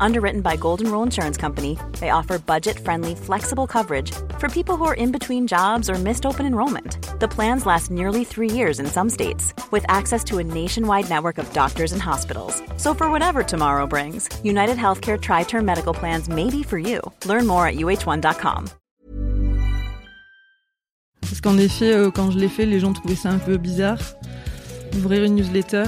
Underwritten by Golden Rule Insurance Company, they offer budget friendly, flexible coverage for people who are in between jobs or missed open enrollment. The plans last nearly three years in some states, with access to a nationwide network of doctors and hospitals. So, for whatever tomorrow brings, United Healthcare Tri Term Medical Plans may be for you. Learn more at uh1.com. Parce qu'en effet, euh, quand je l'ai fait, les gens trouvaient ça un peu bizarre d'ouvrir une newsletter.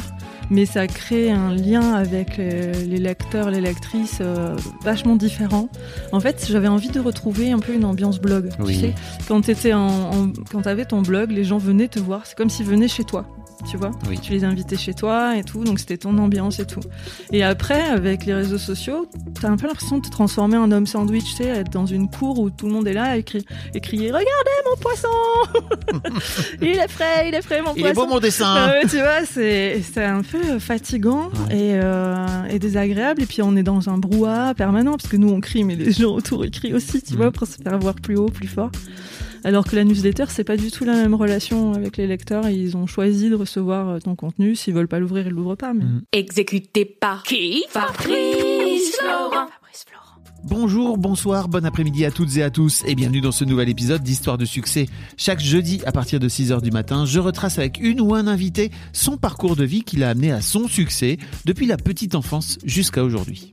Mais ça crée un lien avec euh, les lecteurs, les lectrices euh, vachement différent. En fait, j'avais envie de retrouver un peu une ambiance blog. Tu sais, quand tu en, quand avais ton blog, les gens venaient te voir. C'est comme s'ils venaient chez toi tu vois. Tu les invitais chez toi et tout, donc c'était ton ambiance et tout. Et après, avec les réseaux sociaux, t'as un peu l'impression de te transformer en homme sandwich, tu sais, être dans une cour où tout le monde est là et, crier Regardez mon poisson Il est frais, il est frais mon poisson Il est beau mon dessin Tu vois, c'est un peu fatigant et, euh, et, désagréable. Et puis on est dans un brouhaha permanent parce que nous on crie, mais les gens autour ils crient aussi, tu vois, pour se faire voir plus haut, plus fort. Alors que la newsletter, c'est pas du tout la même relation avec les lecteurs. Ils ont choisi de recevoir euh, ton contenu. S'ils veulent pas l'ouvrir, ils l'ouvrent pas. Mais... Mm. Exécuté par qui Fabrice Florent. Bonjour, bonsoir, bon après-midi à toutes et à tous et bienvenue dans ce nouvel épisode d'Histoire de succès. Chaque jeudi à partir de 6h du matin, je retrace avec une ou un invité son parcours de vie qui l'a amené à son succès depuis la petite enfance jusqu'à aujourd'hui.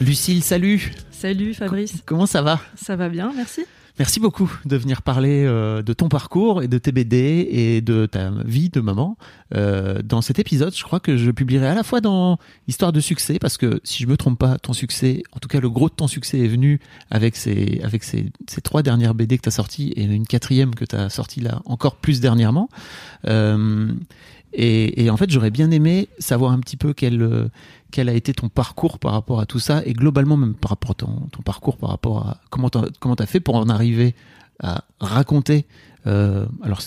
Lucille, salut. Salut Fabrice. comment ça va? Ça va bien, merci. Merci beaucoup de venir parler euh, de ton parcours et de tes BD et de ta vie de maman euh, dans cet épisode. Je crois que je publierai à la fois dans Histoire de succès parce que si je me trompe pas, ton succès, en tout cas le gros de ton succès est venu avec ces avec ces, ces trois dernières BD que tu as sorties et une quatrième que tu as sortie là encore plus dernièrement. Euh, et, et, en fait, j'aurais bien aimé savoir un petit peu quel quel a été ton parcours par rapport à tout ça et globalement même par rapport à ton, ton parcours par rapport à comment t'as, comment t'as fait pour en arriver à raconter euh, alors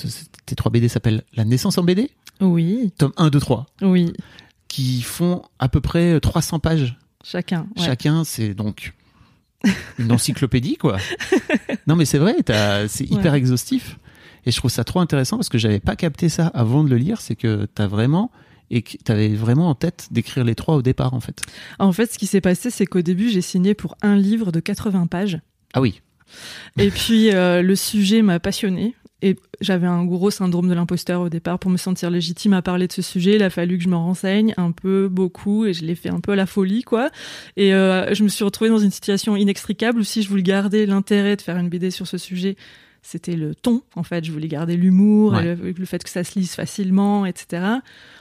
tes trois BD s'appellent La naissance en BD oui. tome 1, 2, 3 oui. qui font à peu près 300 pages. Chacun chacun c'est donc une encyclopédie quoi. Non mais c'est vrai c'est hyper exhaustif et je trouve ça trop intéressant parce que j'avais pas capté ça avant de le lire c'est que t'as vraiment et que tu avais vraiment en tête d'écrire les trois au départ en fait En fait, ce qui s'est passé, c'est qu'au début, j'ai signé pour un livre de 80 pages. Ah oui. Et puis euh, le sujet m'a passionné et j'avais un gros syndrome de l'imposteur au départ pour me sentir légitime à parler de ce sujet. Il a fallu que je me renseigne un peu, beaucoup, et je l'ai fait un peu à la folie, quoi. Et euh, je me suis retrouvée dans une situation inextricable où si je voulais garder l'intérêt de faire une BD sur ce sujet, c'était le ton, en fait. Je voulais garder l'humour, le, fait que ça se lise facilement, etc.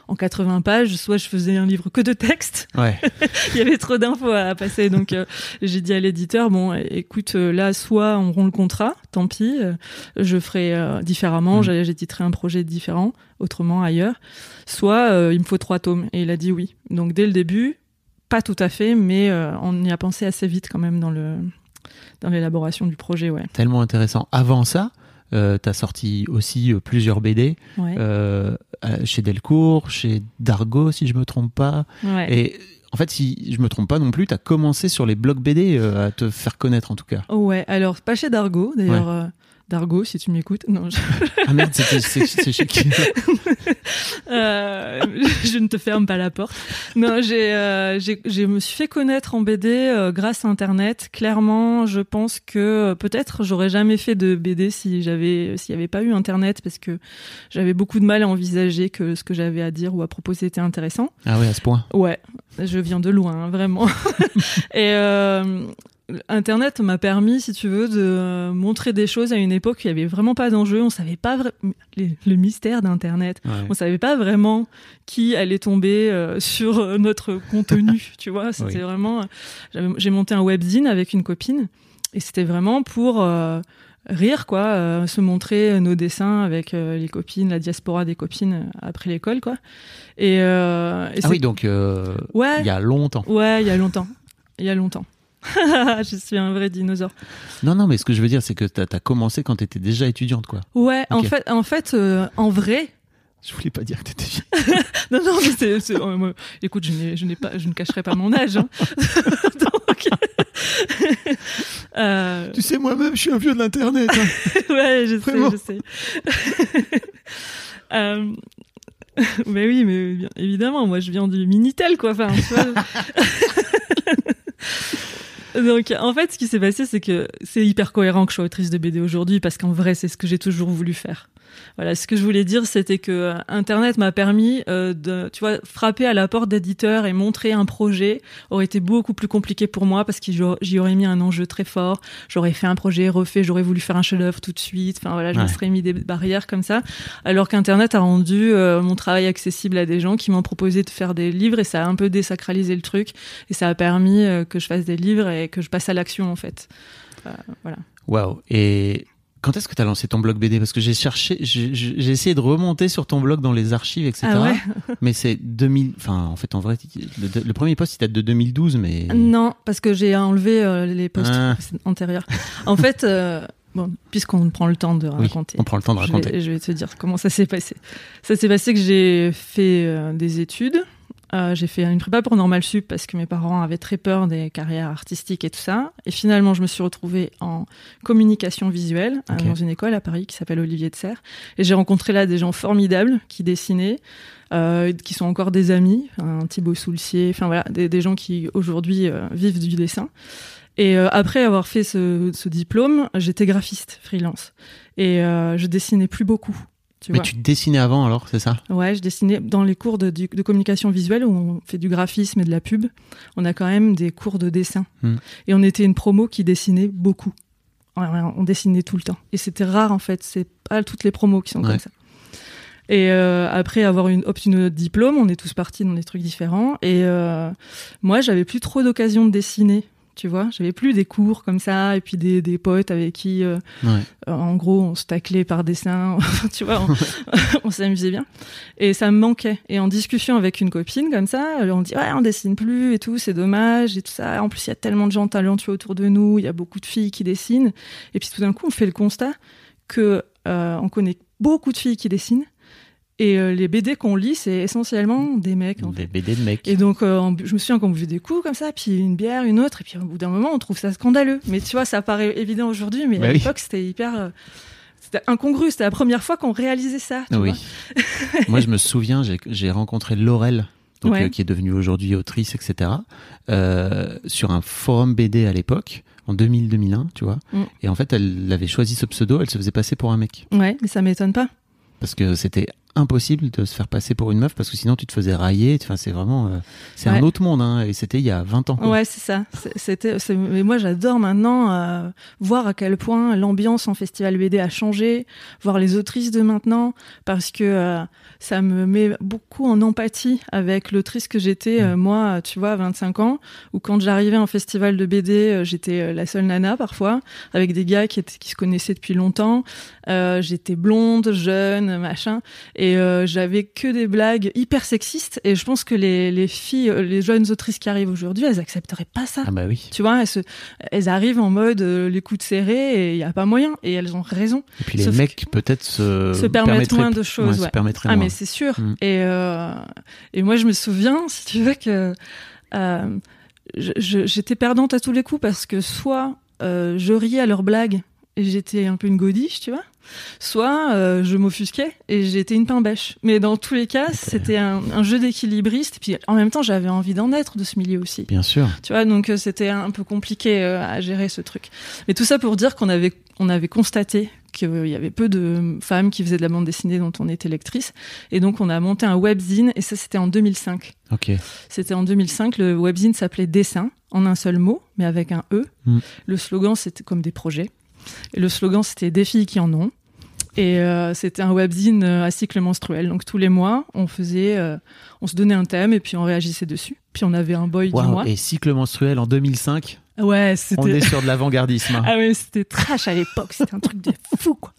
En 80 pages, soit je faisais un livre que de texte. Il y avait trop d'infos à passer. Donc, euh, j'ai dit à l'éditeur, bon, écoute, euh, là, soit on rompt le contrat, tant pis, euh, je ferai différemment, mm. j'éditerai un projet différent, autrement, ailleurs. Soit il me faut trois tomes. Et il a dit oui. Donc, dès le début, pas tout à fait, mais on y a pensé assez vite quand même dans le, dans l'élaboration du projet, ouais. Tellement intéressant. Avant ça, Euh, t'as sorti aussi euh, plusieurs BD Ouais. euh, chez Delcourt, chez Dargo, si je me trompe pas. ouais. Et en fait, si je me trompe pas non plus, t'as commencé sur les blogs BD euh, à te faire connaître en tout cas. Ouais, alors pas chez Dargo, d'ailleurs. Dargo, si tu m'écoutes. Non, je, Ah merde, c'est chez qui euh, je ne te ferme pas la porte. Non, j'ai, euh, j'ai, je me suis fait connaître en BD euh, grâce à Internet. Clairement, je pense que euh, peut-être j'aurais jamais fait de BD si j'avais, s'il n'y avait pas eu Internet, parce que j'avais beaucoup de mal à envisager que ce que j'avais à dire ou à proposer était intéressant. Ah ouais, à ce point. Ouais, je viens de loin, hein, vraiment. et Internet m'a permis, si tu veux, de euh, montrer des choses à une époque où il y avait vraiment pas d'enjeu. On savait pas vra- les- le mystère d'Internet. Ouais. On savait pas vraiment qui allait tomber euh, sur euh, notre contenu. tu vois, c'était Oui. vraiment. J'ai monté un webzine avec une copine et c'était vraiment pour. euh, rire quoi euh, se montrer nos dessins avec euh, les copines la diaspora des copines après l'école quoi et, euh, et Ah oui, donc ouais il y a longtemps. Ouais, il y a longtemps. Il y a longtemps. je suis un vrai dinosaure. Non, non, mais ce que je veux dire, c'est que t'as as commencé quand t'étais déjà étudiante, quoi. Ouais, en fait, en fait, euh, en vrai. Je voulais pas dire que t'étais vieille. Non, non, mais c'est, euh, moi, écoute, je n'ai, je n'ai pas, je ne cacherai pas mon âge. hein. Donc, euh, Tu sais, moi-même, je suis un vieux de l'internet. hein. ouais, je sais, Vraiment. je sais. euh, mais oui, mais bien évidemment, moi, je viens du Minitel, quoi. Enfin, tu vois. Donc, en fait, ce qui s'est passé, c'est que c'est hyper cohérent que je sois autrice de BD aujourd'hui, parce qu'en vrai, c'est ce que j'ai toujours voulu faire. Voilà, ce que je voulais dire, c'était que euh, Internet m'a permis euh, de, tu vois, frapper à la porte d'éditeurs et montrer un projet aurait été beaucoup plus compliqué pour moi parce que j'y aurais mis un enjeu très fort. J'aurais fait un projet refait, j'aurais voulu faire un chef-d'œuvre tout de suite. Enfin voilà, je me serais mis des barrières comme ça. Alors qu'Internet a rendu euh, mon travail accessible à des gens qui m'ont proposé de faire des livres et ça a un peu désacralisé le truc et ça a permis euh, que je fasse des livres et que je passe à l'action en fait. Voilà. Waouh. Et quand est-ce que t'as lancé ton blog BD Parce que j'ai cherché, j'ai essayé de remonter sur ton blog dans les archives, etc. Ah ouais? Mais c'est 2000. Enfin, en fait, en vrai, le, le premier post, il date de 2012, mais. Non, parce que j'ai enlevé euh, les posts Ah. antérieurs. En fait, euh, bon, puisqu'on prend le temps de Oui, raconter. on prend le temps de Je raconter. vais, je vais te dire comment ça s'est passé. Ça s'est passé que j'ai fait euh, des études. Euh, j'ai fait une prépa pour Normal Sup parce que mes parents avaient très peur des carrières artistiques et tout ça. Et finalement, je me suis retrouvée en communication visuelle euh, dans une école à Paris qui s'appelle Olivier de Serres. Et j'ai rencontré là des gens formidables qui dessinaient, euh, qui sont encore des amis, un Thibaut Soulcier, enfin voilà, des, des gens qui aujourd'hui euh, vivent du dessin. Et euh, après avoir fait ce, ce diplôme, j'étais graphiste freelance et euh, je dessinais plus beaucoup. Tu mais vois. tu dessinais avant, alors, c'est ça? Ouais, je dessinais dans les cours de, communication visuelle où on fait du graphisme et de la pub. On a quand même des cours de dessin. Hmm. Et on était une promo qui dessinait beaucoup. Ouais, ouais, on dessinait tout le temps. Et c'était rare en fait. C'est pas toutes les promos qui sont Ouais. comme ça. Et euh, après avoir une, obtenu notre diplôme, on est tous partis dans des trucs différents. Et euh, moi, j'avais plus trop d'occasion de dessiner. Tu vois, j'avais plus des cours comme ça et puis des, des potes avec qui euh, Ouais. euh, en gros, on se taclait par dessin, tu vois, on, on s'amusait bien. Et ça me manquait. Et en discussion avec une copine comme ça, euh, on dit ouais, on dessine plus et tout, c'est dommage et tout ça. En plus, il y a tellement de gens talentueux autour de nous, il y a beaucoup de filles qui dessinent. Et puis tout d'un coup, on fait le constat que euh, on connaît beaucoup de filles qui dessinent. Et euh, les BD qu'on lit, c'est essentiellement des mecs. En fait. Des BD de mecs. Et donc, euh, je me souviens qu'on buvait des coups comme ça, puis une bière, une autre, et puis au bout d'un moment, on trouve ça scandaleux. Mais tu vois, ça paraît évident aujourd'hui, mais Bah à oui. l'époque, c'était hyper. euh, c'était incongru, c'était la première fois qu'on réalisait ça. Tu oui. vois Moi, je me souviens, j'ai- rencontré Laurel, donc, Ouais. qui est devenue aujourd'hui autrice, etc., sur un forum BD à l'époque, en 2000-2001, tu vois. Mm. Et en fait, elle avait choisi ce pseudo, elle se faisait passer pour un mec. Ouais, mais ça m'étonne pas. Parce que c'était impossible de se faire passer pour une meuf, parce que sinon tu te faisais railler. Enfin, c'est vraiment. euh, c'est un autre monde, hein, et c'était il y a 20 ans. quoi. Ouais, c'est ça. C'était, mais moi, j'adore maintenant euh, voir à quel point l'ambiance en festival BD a changé, voir les autrices de maintenant, parce que euh, ça me met beaucoup en empathie avec l'autrice que j'étais, euh, moi, tu vois, à 25 ans, où quand j'arrivais en festival de BD, j'étais la seule nana parfois, avec des gars qui, étaient, qui se connaissaient depuis longtemps. J'étais blonde, jeune, machin. Et euh, j'avais que des blagues hyper sexistes. Et je pense que les, les filles, euh, les jeunes autrices qui arrivent aujourd'hui, elles accepteraient pas ça. Ah bah oui. Tu vois, elles, se, elles arrivent en mode euh, les coudes serrés et il y a pas moyen. Et elles ont raison. Et puis les Sauf mecs peut-être se, se permettent permettraient- moins de choses, ouais, ouais. Ah moins. mais c'est sûr. Mm. Et euh, et moi je me souviens, si tu veux que j'étais perdante à tous les coups parce que soit je riais à leurs blagues et j'étais un peu une godiche, tu vois. Soit euh, je m'offusquais et j'étais une pain bêche. Mais dans tous les cas, c'était un, un jeu d'équilibriste. Et puis en même temps, j'avais envie d'en être de ce milieu aussi. Bien sûr. Tu vois, donc euh, c'était un peu compliqué euh, à gérer ce truc. Mais tout ça pour dire qu'on avait, on avait constaté qu'il y avait peu de femmes qui faisaient de la bande dessinée dont on était lectrice. Et donc on a monté un webzine, et ça c'était en 2005. Ok. C'était en 2005, le webzine s'appelait Dessin, en un seul mot, mais avec un E. Mm. Le slogan c'était comme des projets. Et le slogan c'était Des filles qui en ont. Et euh, c'était un webzine euh, à cycle menstruel. Donc tous les mois, on faisait, euh, on se donnait un thème et puis on réagissait dessus. Puis on avait un boy du mois. Et cycle menstruel en 2005, Ouais, on est sur de l'avant-gardisme. hein. Ah ouais, c'était trash à l'époque, c'était un truc de fou quoi.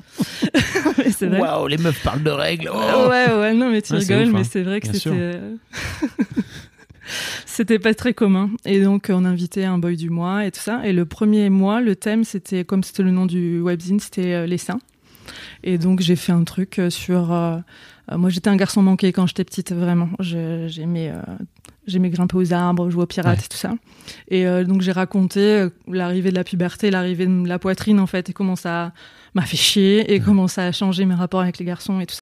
Waouh, les meufs parlent de règles. oh. Ouais, ouais, non, mais tu rigoles, ouf, mais hein. c'est vrai que c'était. c'était pas très commun. Et donc, on invitait un boy du mois et tout ça. Et le premier mois, le thème, c'était, comme c'était le nom du webzine, c'était euh, les seins. Et donc, j'ai fait un truc euh, sur. euh, moi, j'étais un garçon manqué quand j'étais petite, vraiment. J'aimais. euh, J'aimais grimper aux arbres, jouer aux pirates Ouais. et tout ça. Et donc j'ai raconté l'arrivée de la puberté, l'arrivée de la poitrine en fait, et comment ça m'a fait chier, et comment ça a changé mes rapports avec les garçons et tout ça.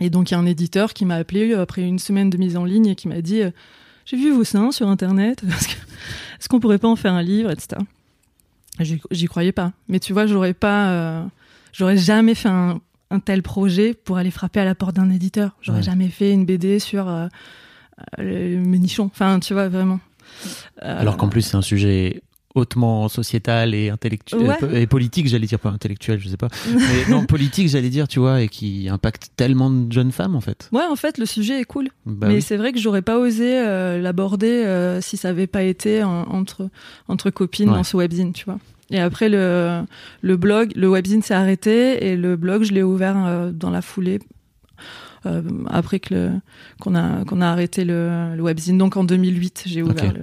Et donc il y a un éditeur qui m'a appelé euh, après une semaine de mise en ligne et qui m'a dit euh, j'ai vu vos seins sur internet, est-ce qu'on pourrait pas en faire un livre, etc. J'y croyais pas. Mais tu vois, j'aurais pas, euh, j'aurais jamais fait un, un tel projet pour aller frapper à la porte d'un éditeur. J'aurais Ouais. jamais fait une BD sur euh, euh, le ménichon. Enfin, tu vois vraiment. Euh, Alors qu'en plus, c'est un sujet hautement sociétal et intellectuel Ouais. et politique, j'allais dire pas intellectuel, je sais pas. Mais non, politique, j'allais dire, tu vois, et qui impacte tellement de jeunes femmes en fait. Ouais, en fait, le sujet est cool. Bah mais oui. c'est vrai que j'aurais pas osé euh, l'aborder euh, si ça avait pas été en- entre entre copines Ouais. dans ce webzine, tu vois. Et après le le blog, le webzine s'est arrêté et le blog je l'ai ouvert euh, dans la foulée. euh, après que qu'on a qu'on a arrêté le, le webzine donc en 2008 j'ai ouvert le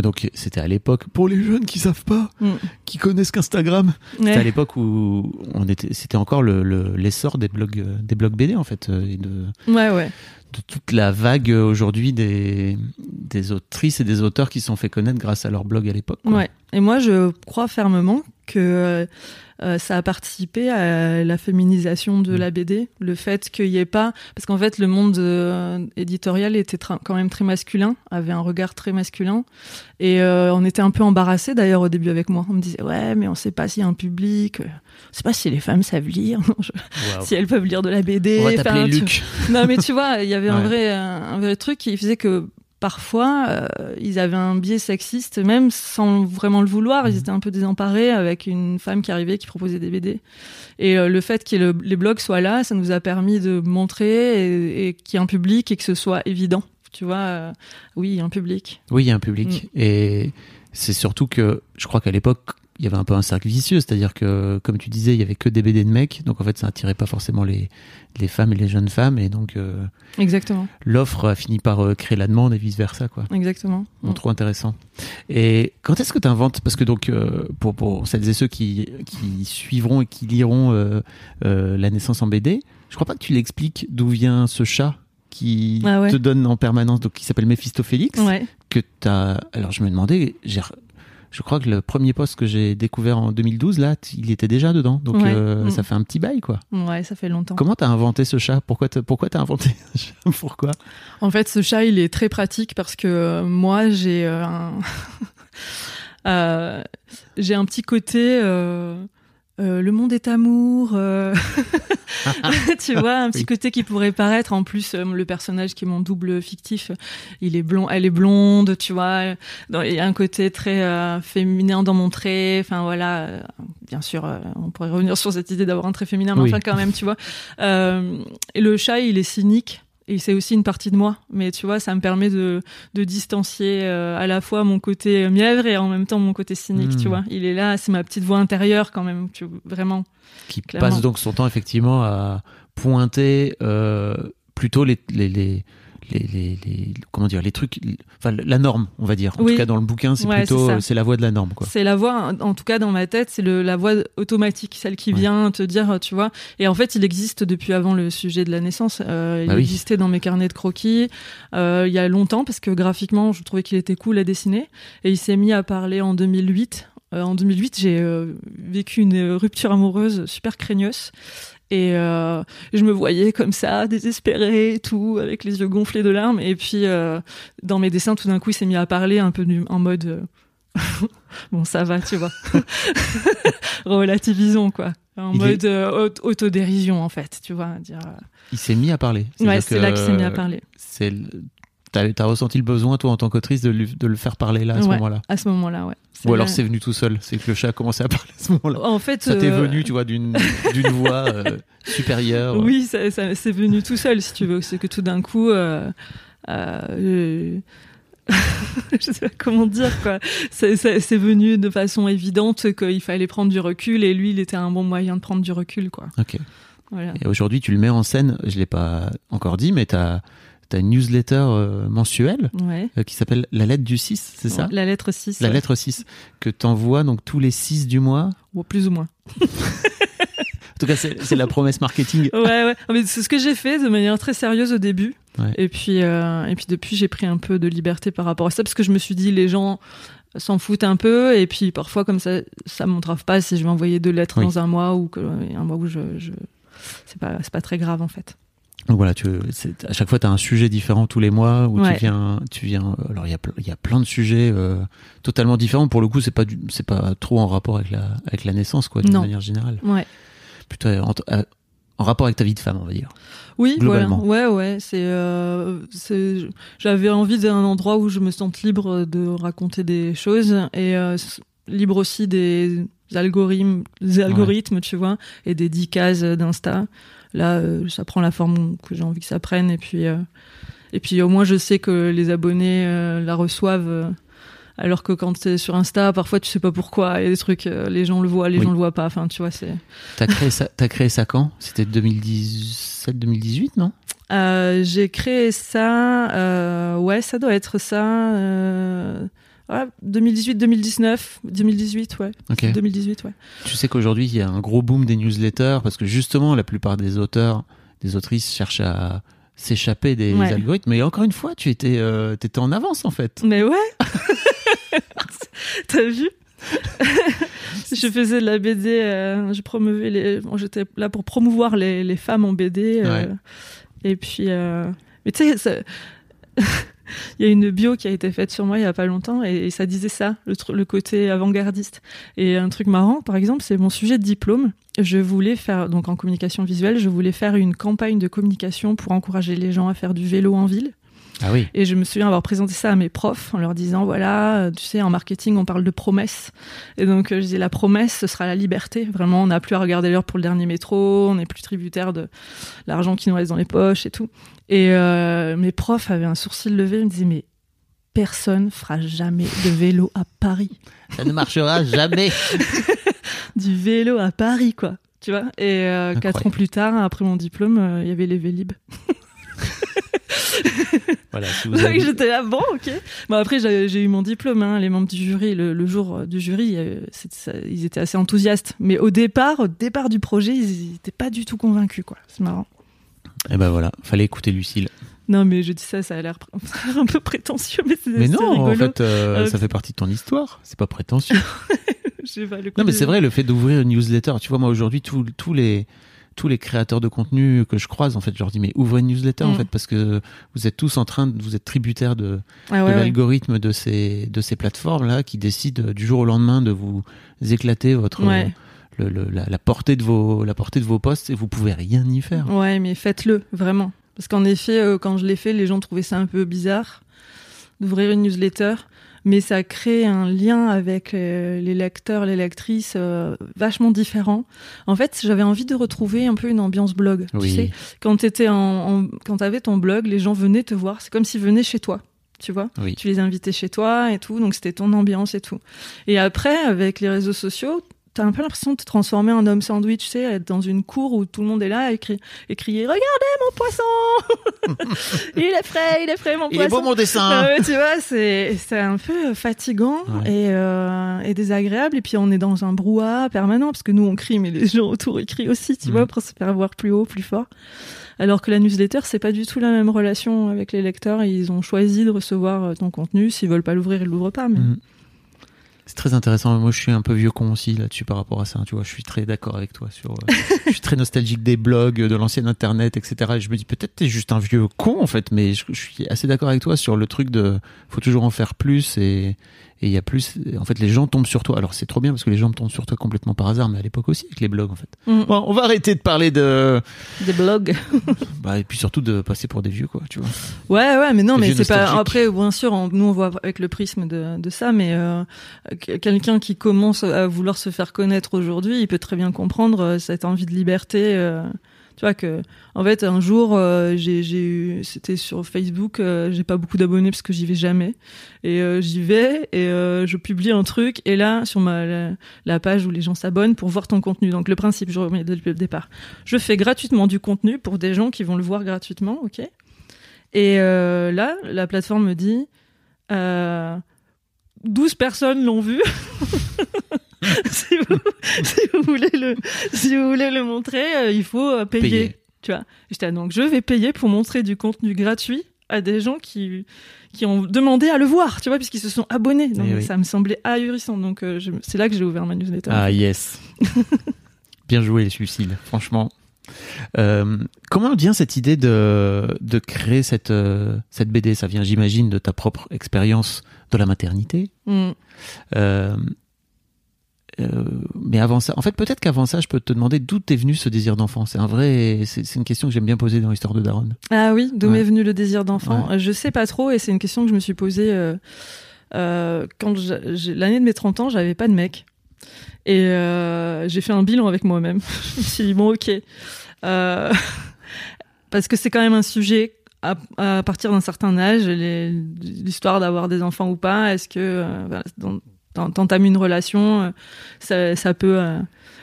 donc c'était à l'époque pour les jeunes qui savent pas, Mm. qui connaissent qu'Instagram. C'était à l'époque où on était, c'était encore le le- l'essor des blogs, des blogs BD en fait, euh, et de, ouais ouais de toute la vague euh, aujourd'hui des des autrices et des auteurs qui se sont fait connaître grâce à leur blog à l'époque. Ouais. Et moi, je crois fermement que euh, euh, ça a participé à la féminisation de Mm. la BD, le fait qu'il n'y ait pas, parce qu'en fait, le monde euh, éditorial était quand même très masculin, avait un regard très masculin, et euh, on était un peu embarrassés d'ailleurs au début avec moi. On me disait ouais, mais on sait pas s'il y a un public, on sait pas si les femmes savent lire, je- si elles peuvent lire de la BD. On va Enfin, t'appeler tu- Luc. non, mais tu vois, il y avait un vrai, un vrai truc qui faisait que parfois, euh, ils avaient un biais sexiste, même sans vraiment le vouloir. Ils étaient un peu désemparés avec une femme qui arrivait, qui proposait des BD. Et euh, le fait que le- les blogs soient là, ça nous a permis de montrer et, et qu'il y ait un public et que ce soit évident. Tu vois, euh, oui, il y a un public. Oui, il y a un public. Et c'est surtout que je crois qu'à l'époque, il y avait un peu un cercle vicieux. C'est-à-dire que, comme tu disais, il y avait que des BD de mecs. Donc en fait, ça attirait pas forcément les, les femmes et les jeunes femmes. Et donc euh, Exactement, l'offre a fini par euh, créer la demande et vice-versa. quoi. exactement. Bon, trop intéressant. Et quand est-ce que tu inventes Parce que donc, euh, pour, pour celles et ceux qui, qui suivront et qui liront La naissance en BD, je crois pas que tu l'expliques d'où vient ce chat qui Ah ouais. te donne en permanence, donc qui s'appelle Méphistophélix Ouais. que t'as. Alors je me demandais, j'ai je crois que le premier poste que j'ai découvert en 2012, là, il était déjà dedans. Donc Ouais. euh, Mm. ça fait un petit bail, quoi. Ouais, ça fait longtemps. Comment t'as inventé ce chat? Pourquoi t'as, pourquoi t'as inventé ce chat? Pourquoi? En fait, ce chat, il est très pratique parce que euh, moi, j'ai un... euh, j'ai un petit côté... euh, le monde est amour. euh, tu vois, un petit Oui. côté qui pourrait paraître. En plus, euh, le personnage qui est mon double fictif, il est blond, elle est blonde, tu vois. Il y a un côté très féminin dans mon trait. Enfin voilà, bien sûr, on pourrait revenir sur cette idée d'avoir un trait féminin, mais Oui. enfin quand même, tu vois. Et le chat, il est cynique. Et c'est aussi une partie de moi, mais tu vois, ça me permet de, de distancier euh, à la fois mon côté mièvre et en même temps mon côté cynique, Hmm. tu vois. Il est là, c'est ma petite voix intérieure quand même, tu vraiment. qui Clairement. passe donc son temps effectivement à pointer euh, plutôt les, les, les, les, les- les- comment dire les trucs enfin la norme on va dire en Oui. tout cas dans le bouquin c'est Ouais, plutôt c'est euh, la voix de la norme quoi C'est la voix, en tout cas dans ma tête, c'est la voix automatique, celle qui Ouais. vient te dire, tu vois. Et en fait, il existe depuis avant le sujet de la naissance. Euh, il Bah oui. existait dans mes carnets de croquis euh, il y a longtemps parce que graphiquement, je trouvais qu'il était cool à dessiner. Et il s'est mis à parler en 2008. Euh, en 2008, j'ai euh, vécu une rupture amoureuse super craigneuse. Et euh, je me voyais comme ça, désespérée et tout, avec les yeux gonflés de larmes. Et puis, euh, dans mes dessins, tout d'un coup, il s'est mis à parler un peu du- en mode... euh, bon, ça va, tu vois. Relativisons, quoi. En Il mode aut- autodérision, en fait, tu vois. Dire, il s'est mis à parler Ouais, c'est là qu'il s'est mis à parler. c'est t'as as ressenti le besoin toi en tant qu'autrice de, de le faire parler là à ce Ouais. moment-là? À ce moment-là, ouais. ou alors c'est venu tout seul c'est que le chat a commencé à parler à ce moment-là En fait, ça t'est euh, venu tu vois d'une voix euh, supérieure Oui, ça, ça- c'est venu tout seul, si tu veux. C'est que tout d'un coup, euh, je sais pas comment dire, quoi. C'est venu de façon évidente qu'il fallait prendre du recul et lui, il était un bon moyen de prendre du recul, quoi. ok Voilà. Et aujourd'hui, tu le mets en scène, je l'ai pas encore dit, mais tu as, une newsletter euh, mensuelle Ouais. euh, qui s'appelle La lettre du 6, c'est ça? La lettre 6. La ouais. lettre 6, que t'envoies donc tous les 6 du mois? Ou plus ou moins. En tout cas, c'est la promesse marketing. Ouais, ouais. Mais C'est ce que j'ai fait de manière très sérieuse au début. Et puis, euh, et puis depuis, j'ai pris un peu de liberté par rapport à ça parce que je me suis dit, les gens s'en foutent un peu. Et puis parfois, comme ça, ça m'entrave pas si je vais envoyer deux lettres Oui. dans un mois ou que, un mois où je, je... c'est pas, c'est pas très grave en fait. Donc voilà, tu, à chaque fois, tu as un sujet différent tous les mois où Ouais. tu viens. Tu viens alors, il y, a y a plein de sujets euh, totalement différents. Pour le coup, c'est pas, c'est pas trop en rapport avec la, avec la naissance, quoi, d'une manière générale. Ouais. Plutôt euh, en, euh, en rapport avec ta vie de femme, on va dire. Oui, Globalement. voilà. Ouais, ouais. C'est, euh, c'est, j'avais envie d'un endroit où je me sente libre de raconter des choses et euh, libre aussi des algorithmes, des algorithmes, tu vois, et des 10 cases d'Insta. Là, euh, ça prend la forme que j'ai envie que ça prenne et puis, euh, et puis au moins je sais que les abonnés euh, la reçoivent. alors que quand c'est sur Insta, parfois tu sais pas pourquoi, il y a des trucs, les gens le voient, les Oui. gens le voient pas. Enfin, tu vois, c'est. T'as créé ça, t'as créé ça quand? C'était 2017-2018, non? Euh, j'ai créé ça, euh, ouais, ça doit être ça. Euh, ouais, 2018, 2019, 2018, ouais. Ok. 2018, ouais. Tu sais qu'aujourd'hui, il y a un gros boom des newsletters parce que justement, la plupart des auteurs, des autrices cherchent à s'échapper des Ouais. algorithmes. Mais encore une fois, tu étais, euh, en avance en fait. Mais ouais T'as vu? Je faisais de la BD, euh, je promouvais les. bon, J'étais là pour promouvoir les, les femmes en BD. euh, Ouais. Et puis. Mais tu sais, il y a une bio qui a été faite sur moi il y a pas longtemps et, ça disait ça, le, le côté avant-gardiste. Et un truc marrant, par exemple, c'est mon sujet de diplôme. Je voulais faire, donc en communication visuelle, je voulais faire une campagne de communication pour encourager les gens à faire du vélo en ville. Ah oui. Et je me souviens avoir présenté ça à mes profs en leur disant voilà, euh, tu sais, en marketing, on parle de promesse. Et donc, euh, je disais la promesse, ce sera la liberté. Vraiment, on n'a plus à regarder l'heure pour le dernier métro, on n'est plus tributaire de l'argent qui nous reste dans les poches et tout. Et euh, mes profs avaient un sourcil levé, ils me disaient mais personne fera jamais de vélo à Paris. Ça ne marchera jamais. Du vélo à Paris, quoi. Tu vois? Et euh, quatre ans plus tard, après mon diplôme, euh, il y avait les Vélib. Voilà, si vous avez- j'étais là, bon, ok. Bon, après, j'ai eu mon diplôme, hein, les membres du jury, le, le jour du jury, euh, ça- ils étaient assez enthousiastes. Mais au départ, au départ du projet, ils n'étaient pas du tout convaincus, quoi. C'est marrant. Eh ben voilà, fallait écouter Lucille. Non, mais je dis ça, ça a l'air un peu prétentieux, mais c'est Mais non, rigolo. en fait, euh, Euh, ça fait partie de ton histoire. C'est pas prétentieux. Pas, le Non, mais c'est vrai, le fait d'ouvrir une newsletter. Tu vois, moi aujourd'hui, tous les tous les créateurs de contenu que je croise, en fait, je leur dis mais ouvrez une newsletter en Mm. fait parce que vous êtes tous en train de vous êtes tributaires de, Ah de ouais, ouais. l'algorithme de ces de ces plateformes là qui décident du jour au lendemain de vous éclater votre Ouais. le, le- la, la portée de vos la portée de vos posts et vous pouvez rien y faire. Ouais, mais faites-le, vraiment. Parce qu'en effet, euh, quand je l'ai fait, les gens trouvaient ça un peu bizarre d'ouvrir une newsletter. Mais ça crée un lien avec euh, les lecteurs, les lectrices euh, vachement différent. En fait, j'avais envie de retrouver un peu une ambiance blog. Tu sais, quand t'étais en, en- quand t'avais ton blog, les gens venaient te voir. C'est comme s'ils venaient chez toi. Tu vois oui. tu les invitais chez toi et tout, donc c'était ton ambiance et tout. Et après, avec les réseaux sociaux, t'as un peu l'impression de te transformer en homme sandwich, tu sais, être dans une cour où tout le monde est là et, crie, et crier Regardez mon poisson Il est frais, il est frais mon Il est poisson beau mon dessin. Ah tu vois, c'est un peu fatigant Ouais. et, euh, et désagréable. Et puis on est dans un brouhaha permanent parce que nous on crie, mais les gens autour ils crient aussi, tu Mhm. vois, pour se faire voir plus haut, plus fort. Alors que la newsletter, c'est pas du tout la même relation avec les lecteurs. Ils ont choisi de recevoir euh, ton contenu. S'ils veulent pas l'ouvrir, ils l'ouvrent pas. Mais... Mm. C'est très intéressant. Moi, je suis un peu vieux con aussi là-dessus par rapport à ça. Tu vois, je suis très d'accord avec toi sur. euh, je suis très nostalgique des blogs, de l'ancien internet, etc. Et je me dis peut-être t'es juste un vieux con en fait, mais je, je suis assez d'accord avec toi sur le truc de faut toujours en faire plus et et il y a plus. En fait, les gens tombent sur toi. Alors c'est trop bien parce que les gens tombent sur toi complètement par hasard, mais à l'époque aussi avec les blogs en fait. Mm. Bon, on va arrêter de parler de. Des blogs. Bah, et puis surtout de passer pour des vieux quoi, tu vois. Ouais, ouais, mais non, Des mais c'est pas. Après, bien sûr, on- nous on voit avec le prisme de, de ça, mais euh, que- quelqu'un qui commence à vouloir se faire connaître aujourd'hui, il peut très bien comprendre euh, cette envie de liberté. euh, tu vois que, en fait, un jour, euh, j'ai c'était sur Facebook, euh, j'ai pas beaucoup d'abonnés parce que j'y vais jamais, et euh, j'y vais et je publie un truc, et là, sur ma la, la page où les gens s'abonnent pour voir ton contenu. Donc le principe, je remets depuis le départ, je fais gratuitement du contenu pour des gens qui vont le voir gratuitement, ok? Et là, la plateforme me dit euh, 12 personnes l'ont vu. si, vous, si vous voulez le, si vous voulez le montrer, euh, il faut euh, payer. Payer. Tu vois. J'étais donc je vais payer pour montrer du contenu gratuit à des gens qui qui ont demandé à le voir, tu vois, puisqu'ils se sont abonnés. Donc Eh oui. ça me semblait ahurissant. Donc euh, c'est là que j'ai ouvert ma newsletter. Ah yes. Bien joué, Lucille, franchement. Euh, comment vient cette idée de, de créer cette, euh, cette BD Ça vient, j'imagine, de ta propre expérience de la maternité. Mm. Euh, euh, mais avant ça, en fait, peut-être qu'avant ça, je peux te demander d'où t'es venu ce désir d'enfant. C'est un vrai, c'est une question que j'aime bien poser dans l'histoire de Daron. Ah oui, d'où Ouais. m'est venu le désir d'enfant Euh, Je sais pas trop et c'est une question que je me suis posée euh, euh, quand l'année de mes 30 ans, j'avais pas de mec. Et j'ai fait un bilan avec moi-même. je me suis dit, bon, ok. Parce que c'est quand même un sujet à, partir d'un certain âge, l'histoire d'avoir des enfants ou pas. Est-ce que euh, dans- t'entames une relation, euh, ça, ça peut euh,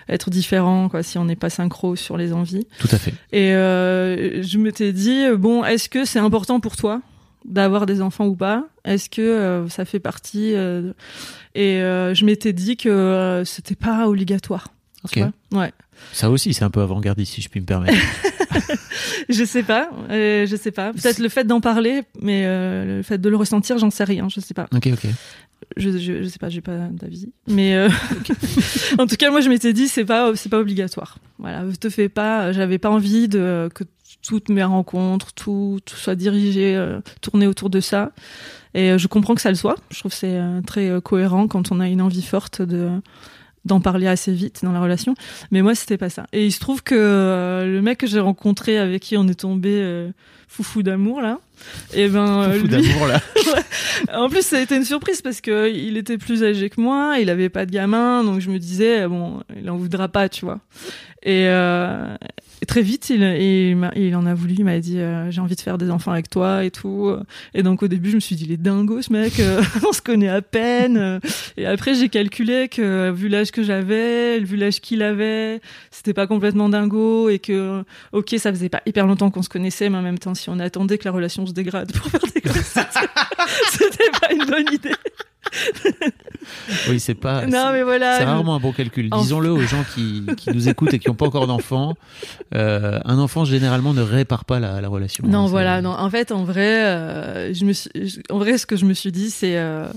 être différent quoi, si on n'est pas synchro sur les envies. Tout à fait. Et euh, je m'étais dit, bon, est-ce que c'est important pour toi d'avoir des enfants ou pas? Est-ce que euh, ça fait partie euh, Et euh, je m'étais dit que c'était pas obligatoire. Ok. ouais. Ça aussi, c'est un peu avant-gardiste, si je puis me permettre. Je sais pas. euh, je sais pas. Peut-être le fait d'en parler, mais euh, le fait de le ressentir, j'en sais rien. Je sais pas. ok, ok. Je, je, je sais pas. J'ai pas d'avis. Mais euh, en tout cas, moi, je m'étais dit, c'est pas, c'est pas obligatoire. Voilà. Te fais pas. J'avais pas envie de que toutes mes rencontres, tout, tout soit dirigé, tourné autour de ça. Et je comprends que ça le soit. Je trouve que c'est très cohérent quand on a une envie forte de d'en parler assez vite dans la relation. Mais moi, c'était pas ça. Et il se trouve que euh, le mec que j'ai rencontré avec qui on est tombé euh, foufou d'amour là, et ben euh, Fou lui, d'amour, là. en plus, ça a été une surprise parce que il était plus âgé que moi, il avait pas de gamin, donc je me disais bon, il en voudra pas, tu vois. Et, euh, très vite, il, il, m'a- il en a voulu, il m'a dit euh, j'ai envie de faire des enfants avec toi et tout. Et donc au début, je me suis dit il est dingo ce mec, euh, on se connaît à peine. Et après, j'ai calculé que vu l'âge que j'avais, vu l'âge qu'il avait, c'était pas complètement dingo et que ok, ça faisait pas hyper longtemps qu'on se connaissait, mais en même temps, si on attendait que la relation se dégrade pour faire des gosses, c'était pas une bonne idée. Oui, c'est pas. non, mais voilà. C'est rarement un bon calcul. Disons-le aux gens qui, qui nous écoutent et qui n'ont pas encore d'enfants. Euh, un enfant, généralement, ne répare pas la, la relation. Non, hein, voilà. Non, en fait, en vrai, euh, je me suis, je- en vrai, ce que je me suis dit, c'est, euh,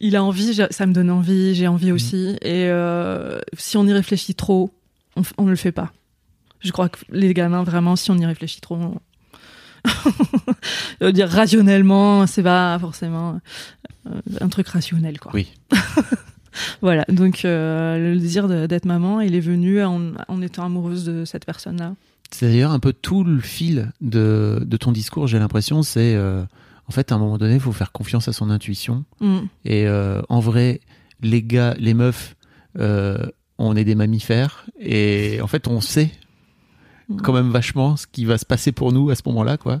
il a envie, ça me donne envie, j'ai envie aussi. Et euh, si on y réfléchit trop, on, ne le fait pas. Je crois que les gamins, vraiment, si on y réfléchit trop, on... Je veux dire rationnellement, c'est pas forcément euh, un truc rationnel, quoi. Oui. voilà, donc le désir d'être maman, il est venu en, en étant amoureuse de cette personne-là. C'est d'ailleurs un peu tout le fil de, de ton discours, j'ai l'impression, c'est en fait à un moment donné, il faut faire confiance à son intuition. Mm. Et en vrai, les gars, les meufs, on est des mammifères et en fait on sait quand même vachement ce qui va se passer pour nous à ce moment-là quoi.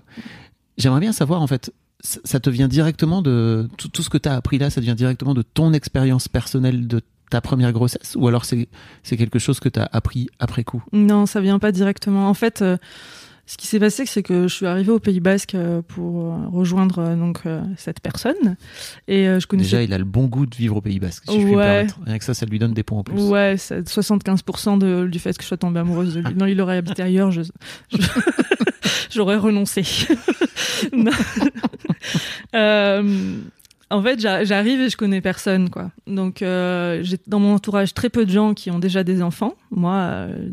J'aimerais bien savoir en fait ça te vient directement de tout, ce que tu as appris là, ça vient directement de ton expérience personnelle de ta première grossesse? Ou alors c'est quelque chose que tu as appris après coup? Non, ça vient pas directement. En fait, euh, ce qui s'est passé, c'est que je suis arrivée au Pays Basque euh, pour euh, rejoindre euh, donc cette personne. Et je connaissais... Déjà, il a le bon goût de vivre au Pays Basque. Si ouais. Je Rien que ça, ça lui donne des points en plus. Ouais, 75% de, du fait que je sois tombée amoureuse de lui. Non, il aurait habité ailleurs, je, j'aurais renoncé. euh, en fait, j'arrive et je connais personne, quoi. Donc, euh, j'ai dans mon entourage très peu de gens qui ont déjà des enfants. Moi, euh,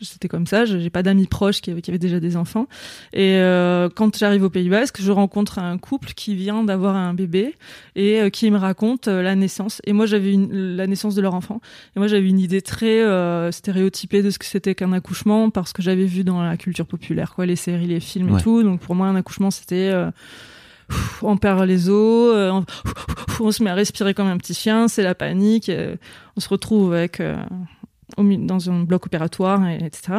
c'était comme ça. J'ai pas d'amis proches qui, qui, avaient déjà des enfants. Et euh, quand j'arrive au Pays Basque, je rencontre un couple qui vient d'avoir un bébé et euh, qui me raconte euh, la naissance. Et moi, j'avais la naissance de leur enfant. Et moi, j'avais une idée très euh, stéréotypée de ce que c'était qu'un accouchement parce que j'avais vu dans la culture populaire, quoi, les séries, les films et tout. Donc, pour moi, un accouchement, c'était on perd les os, euh, on, se met à respirer comme un petit chien, c'est la panique, euh, on se retrouve avec euh, dans un bloc opératoire, et, etc.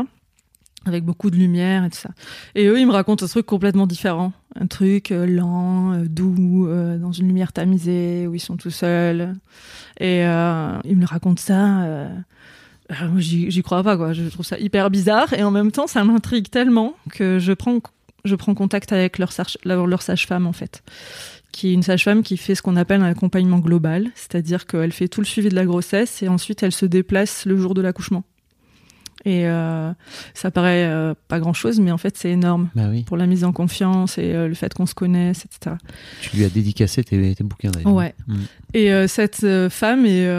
Avec beaucoup de lumière et tout ça. Et eux, ils me racontent un truc complètement différent. Un truc lent, doux, dans une lumière tamisée, où ils sont tout seuls. Et ils me racontent ça. j'y crois pas, quoi. Je trouve ça hyper bizarre. Et en même temps, ça m'intrigue tellement que je prends je prends contact avec leur, leur sage-femme en fait, qui est une sage-femme qui fait ce qu'on appelle un accompagnement global, c'est-à-dire qu'elle fait tout le suivi de la grossesse et ensuite elle se déplace le jour de l'accouchement. Et euh, ça paraît euh, pas grand-chose, mais en fait c'est énorme bah oui. pour la mise en confiance et euh, le fait qu'on se connaisse, etc. Tu lui as dédicacé tes, tes bouquins d'ailleurs. Ouais. Mm. Et cette femme est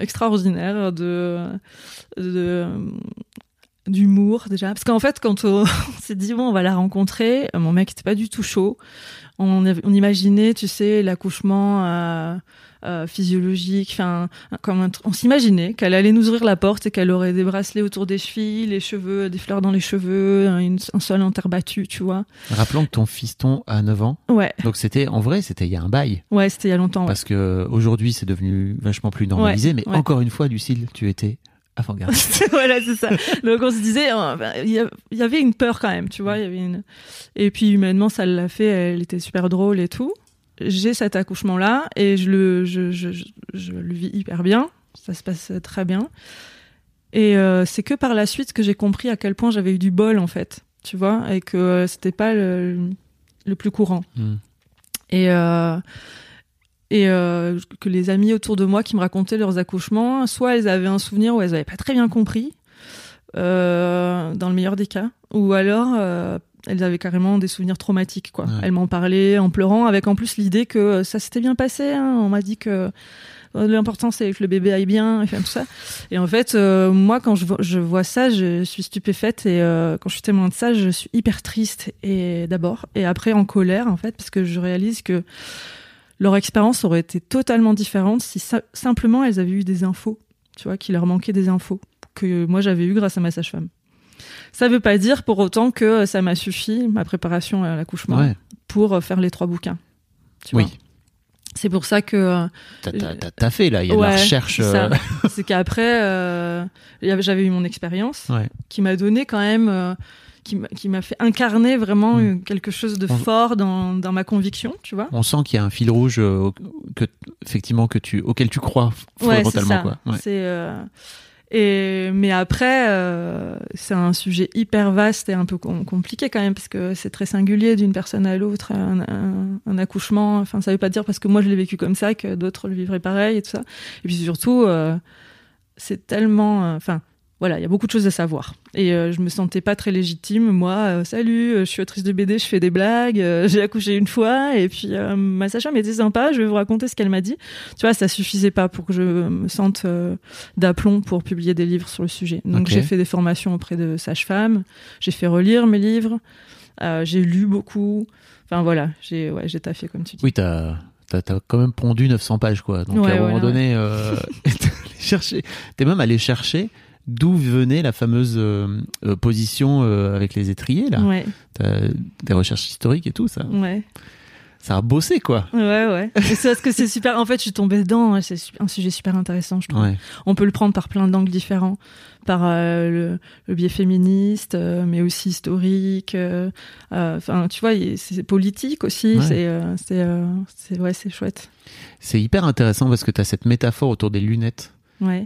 extraordinaire de, de d'humour déjà. Parce qu'en fait quand on, s'est dit bon on va la rencontrer mon mec était pas du tout chaud. On, on imaginait tu sais l'accouchement euh, euh, physiologique enfin comme on s'imaginait qu'elle allait nous ouvrir la porte et qu'elle aurait des bracelets autour des chevilles les cheveux des fleurs dans les cheveux un, un sol en terre battue tu vois. Rappelons que ton fiston a 9 ans. Ouais. Donc c'était en vrai c'était il y a un bail. Ouais c'était il y a longtemps parce que aujourd'hui c'est devenu vachement plus normalisé mais encore une fois Lucille tu étais avant-garde. voilà, c'est ça. Donc on se disait, euh, il y avait une peur quand même, tu vois. Il y avait une... Et puis humainement, ça l'a fait. Elle était super drôle et tout. J'ai cet accouchement-là et je le, je, je, je, le vis hyper bien. Ça se passe très bien. Et euh, c'est que par la suite que j'ai compris à quel point j'avais eu du bol en fait, tu vois, et que euh, c'était pas le, le, plus courant. Hmm. Et euh, et euh, que les amis autour de moi qui me racontaient leurs accouchements, soit elles avaient un souvenir où elles n'avaient pas très bien compris, euh, dans le meilleur des cas, ou alors euh, elles avaient carrément des souvenirs traumatiques. Quoi. Elles m'en parlaient en pleurant, avec en plus l'idée que ça s'était bien passé. Hein. On m'a dit que l'important c'est que le bébé aille bien, et tout ça. Et en fait, moi quand je, je, vois ça, je suis stupéfaite et quand je suis témoin de ça, je suis hyper triste et d'abord et après en colère en fait parce que je réalise que leur expérience aurait été totalement différente si simplement elles avaient eu des infos, tu vois, qu'il leur manquait des infos que moi j'avais eu grâce à ma sage-femme. Ça veut pas dire pour autant que ça m'a suffi, ma préparation à l'accouchement, pour faire les trois bouquins. Tu oui. C'est pour ça que. Euh, t'as fait là, il y a de la recherche. Euh. C'est qu'après, euh, j'avais eu mon expérience qui m'a donné quand même qui m'a fait incarner vraiment hmm. quelque chose de fort dans, dans, ma conviction, tu vois. On sent qu'il y a un fil rouge euh, que effectivement que tu auquel tu crois fondamentalement quoi. C'est euh, et mais après euh, c'est un sujet hyper vaste et un peu compliqué quand même parce que c'est très singulier d'une personne à l'autre un, un, accouchement. Enfin ça veut pas dire parce que moi je l'ai vécu comme ça que d'autres le vivraient pareil et tout ça. Et puis surtout c'est tellement enfin voilà, il y a beaucoup de choses à savoir. Et euh, je me sentais pas très légitime. Moi, euh, salut, euh, je suis autrice de BD, je fais des blagues, j'ai accouché une fois, et puis ma sage-femme était sympa, je vais vous raconter ce qu'elle m'a dit. Tu vois, ça suffisait pas pour que je me sente d'aplomb pour publier des livres sur le sujet. Donc j'ai fait des formations auprès de sages-femmes, j'ai fait relire mes livres, j'ai lu beaucoup. Enfin voilà, j'ai ouais, taffé comme tu dis. Oui, t'as t'as as quand même pondu 900 pages, quoi. Donc Ouais, à un moment donné, euh, chercher, t'es même allé chercher d'où venait la fameuse euh, euh, position euh, avec les étriers là. Ouais, T'as des recherches historiques et tout ça. ouais. Ça a bossé quoi. Ouais, ouais. C'est parce que c'est super. En fait, je suis tombée dedans. C'est su- un sujet super intéressant, je trouve. Ouais. On peut le prendre par plein d'angles différents, par euh, le, le biais féministe, mais aussi historique. Enfin, tu vois, c'est politique aussi. Ouais. C'est, c'est, c'est, ouais, c'est chouette. C'est hyper intéressant parce que t'as cette métaphore autour des lunettes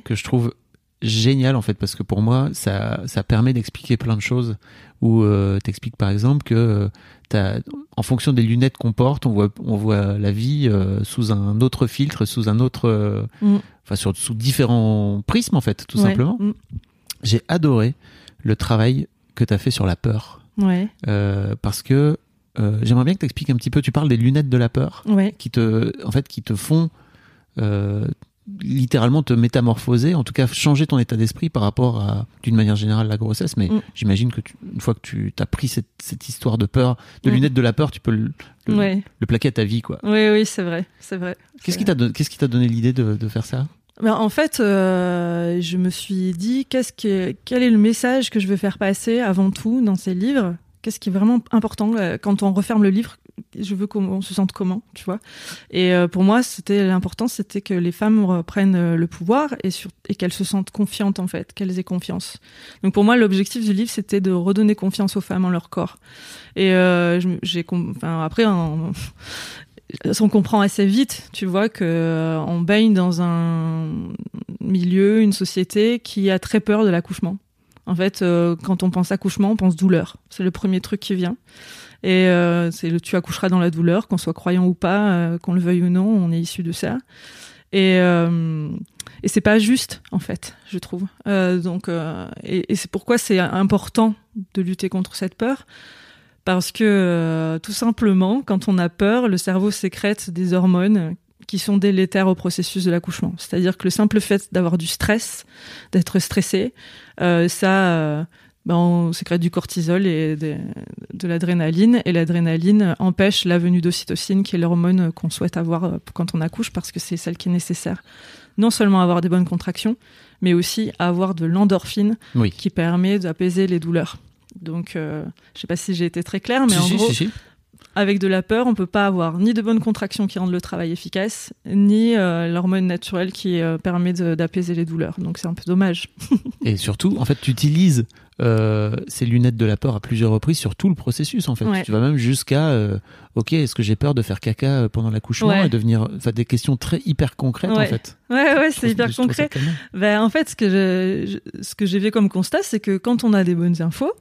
que je trouve génial en fait parce que pour moi ça, ça permet d'expliquer plein de choses. Où euh, t'expliques par exemple que euh, t'as, en fonction des lunettes qu'on porte on voit, on voit la vie euh, sous un autre filtre sous un autre euh, Mm. enfin sur, sous différents prismes en fait tout Ouais, simplement. Mm, j'ai adoré le travail que t'as fait sur la peur. Ouais, euh, parce que euh, j'aimerais bien que t'expliques un petit peu tu parles des lunettes de la peur ouais, qui te, en fait, qui te font euh, littéralement te métamorphoser, en tout cas changer ton état d'esprit par rapport à, d'une manière générale, la grossesse. Mais Mm. j'imagine que tu, une fois que tu as pris cette, cette histoire de peur, de Mm. lunettes de la peur, tu peux le, le, ouais. le plaquer à ta vie, quoi. Oui, oui, c'est vrai, c'est vrai. Qu'est-ce qui t'a qu'est-ce qui t'a donné l'idée de, de faire ça? Ben, en fait, euh, je me suis dit, qu'est-ce que, quel est le message que je veux faire passer avant tout dans ces livres? Qu'est-ce qui est vraiment important euh, quand on referme le livre Je veux qu'on se sente comment, tu vois Et euh, pour moi, c'était l'important, c'était que les femmes reprennent euh, le pouvoir et, et qu'elles se sentent confiantes en fait, qu'elles aient confiance. Donc pour moi, l'objectif du livre, c'était de redonner confiance aux femmes en leur corps. Et euh, j'ai, enfin après, en- on comprend assez vite, tu vois, que on baigne dans un milieu, une société qui a très peur de l'accouchement. En fait, quand on pense accouchement, on pense douleur. C'est le premier truc qui vient. Et euh, c'est le tu accoucheras dans la douleur, qu'on soit croyant ou pas, euh, qu'on le veuille ou non, on est issu de ça. Et, euh, et c'est pas juste, en fait, je trouve. Donc, et, c'est pourquoi c'est important de lutter contre cette peur. Parce que tout simplement, quand on a peur, le cerveau sécrète des hormones qui sont délétères au processus de l'accouchement. C'est-à-dire que le simple fait d'avoir du stress, d'être stressé, ça, ben, on sécrète du cortisol et de, de l'adrénaline. Et l'adrénaline empêche la venue d'ocytocine, qui est l'hormone qu'on souhaite avoir euh, quand on accouche, parce que c'est celle qui est nécessaire. Non seulement à avoir des bonnes contractions, mais aussi à avoir de l'endorphine Oui. qui permet d'apaiser les douleurs. Donc, euh, je sais pas si j'ai été très claire, mais Si, en si, gros, si. Avec de la peur, on peut pas avoir ni de bonnes contractions qui rendent le travail efficace, ni euh, l'hormone naturelle qui euh, permet d'apaiser les douleurs. Donc c'est un peu dommage. Et surtout, en fait, tu utilises euh, ces lunettes de la peur à plusieurs reprises sur tout le processus, en fait. Ouais. Tu vas même jusqu'à, euh, ok, est-ce que j'ai peur de faire caca pendant l'accouchement Ouais. et devenir, enfin, des questions très hyper concrètes, en Ouais. fait. Ouais, ouais, c'est hyper concret. Ben, en fait, ce que je- je- ce que j'ai vu comme constat, c'est que quand on a des bonnes infos,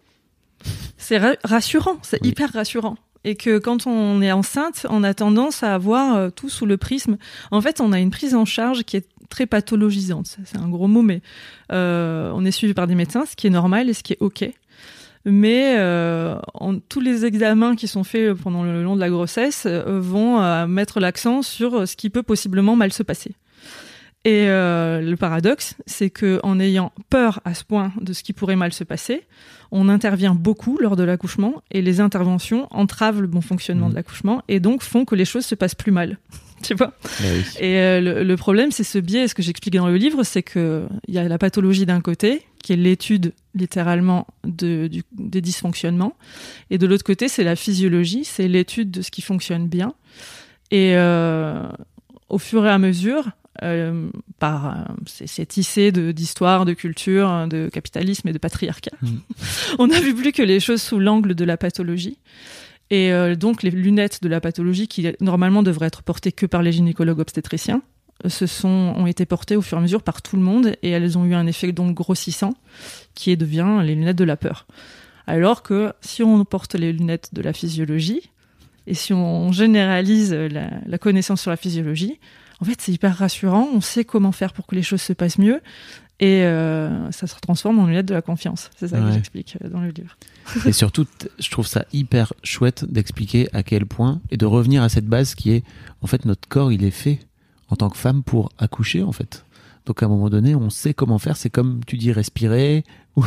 c'est ra- rassurant, c'est Oui. hyper rassurant. Et que quand on est enceinte, on a tendance à voir euh, tout sous le prisme. En fait, on a une prise en charge qui est très pathologisante. C'est un gros mot, mais euh, on est suivi par des médecins, ce qui est normal et ce qui est OK. Mais euh, tous les examens qui sont faits pendant le long de la grossesse vont mettre l'accent sur ce qui peut possiblement mal se passer. Et euh, le paradoxe, c'est que en ayant peur à ce point de ce qui pourrait mal se passer, on intervient beaucoup lors de l'accouchement et les interventions entravent le bon fonctionnement Mhm. de l'accouchement et donc font que les choses se passent plus mal. tu vois? Oui. Et euh, le, le problème, c'est ce biais. Ce que j'explique dans le livre, c'est que il y a la pathologie d'un côté, qui est l'étude littéralement de, du- des dysfonctionnements, et de l'autre côté, c'est la physiologie, c'est l'étude de ce qui fonctionne bien. Et euh, au fur et à mesure, euh, par euh, c'est tissé de d'histoire, de culture, de capitalisme et de patriarcat, Mhm. on a vu plus que les choses sous l'angle de la pathologie. Et euh, donc les lunettes de la pathologie qui normalement devraient être portées que par les gynécologues obstétriciens, se sont ont été portées au fur et à mesure par tout le monde et elles ont eu un effet donc grossissant qui est devient les lunettes de la peur. Alors que si on porte les lunettes de la physiologie et si on généralise la, la connaissance sur la physiologie, en fait c'est hyper rassurant, on sait comment faire pour que les choses se passent mieux et euh, ça se transforme en lunettes de la confiance. C'est ça Ouais. que j'explique euh, dans le livre. Et surtout, je trouve ça hyper chouette d'expliquer à quel point et de revenir à cette base qui est, en fait, notre corps, il est fait en tant que femme pour accoucher, en fait. Donc à un moment donné, on sait comment faire. C'est comme tu dis respirer ou,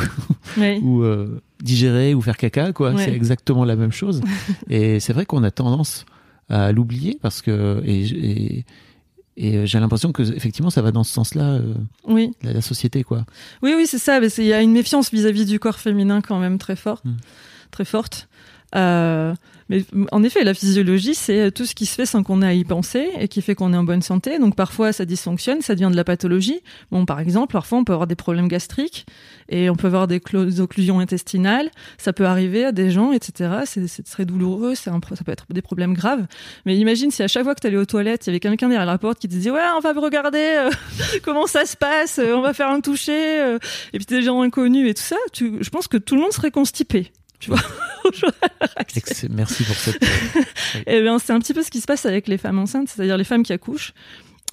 Oui. ou euh, digérer ou faire caca, quoi. C'est exactement la même chose. Et c'est vrai qu'on a tendance à l'oublier parce que et, et, et euh, j'ai l'impression que effectivement ça va dans ce sens-là, euh, Oui, la, la société quoi. oui, oui, c'est ça. Il y a une méfiance vis-à-vis du corps féminin quand même très forte, Mm. très forte. Euh, mais en effet, la physiologie, c'est tout ce qui se fait sans qu'on ait à y penser et qui fait qu'on est en bonne santé. Donc parfois, ça dysfonctionne, ça devient de la pathologie. Bon, par exemple, parfois, on peut avoir des problèmes gastriques et on peut avoir des, occlusions intestinales. Ça peut arriver à des gens, etc. C'est très douloureux, un ça peut être des problèmes graves. Mais imagine si à chaque fois que tu allais aux toilettes, il y avait quelqu'un derrière la porte qui te disait Ouais, on va regarder euh, comment ça se passe, euh, on va faire un toucher. euh, et puis des gens inconnus et tout ça. Tu, je pense que tout le monde serait constipé. Tu vois Merci pour cette. Eh bien, c'est un petit peu ce qui se passe avec les femmes enceintes, c'est-à-dire les femmes qui accouchent.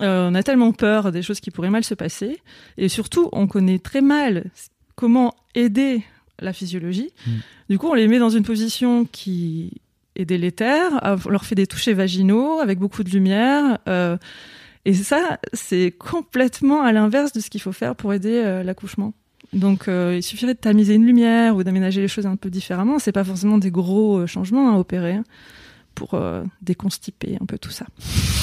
Euh, on a tellement peur des choses qui pourraient mal se passer, et surtout, on connaît très mal comment aider la physiologie. Mm. Du coup, on les met dans une position qui est délétère, euh, on leur fait des touchés vaginaux avec beaucoup de lumière. euh, et ça, c'est complètement à l'inverse de ce qu'il faut faire pour aider euh, l'accouchement. Donc, euh, il suffirait de tamiser une lumière ou d'aménager les choses un peu différemment. C'est pas forcément des gros euh, changements à opérer hein, pour euh, déconstiper un peu tout ça.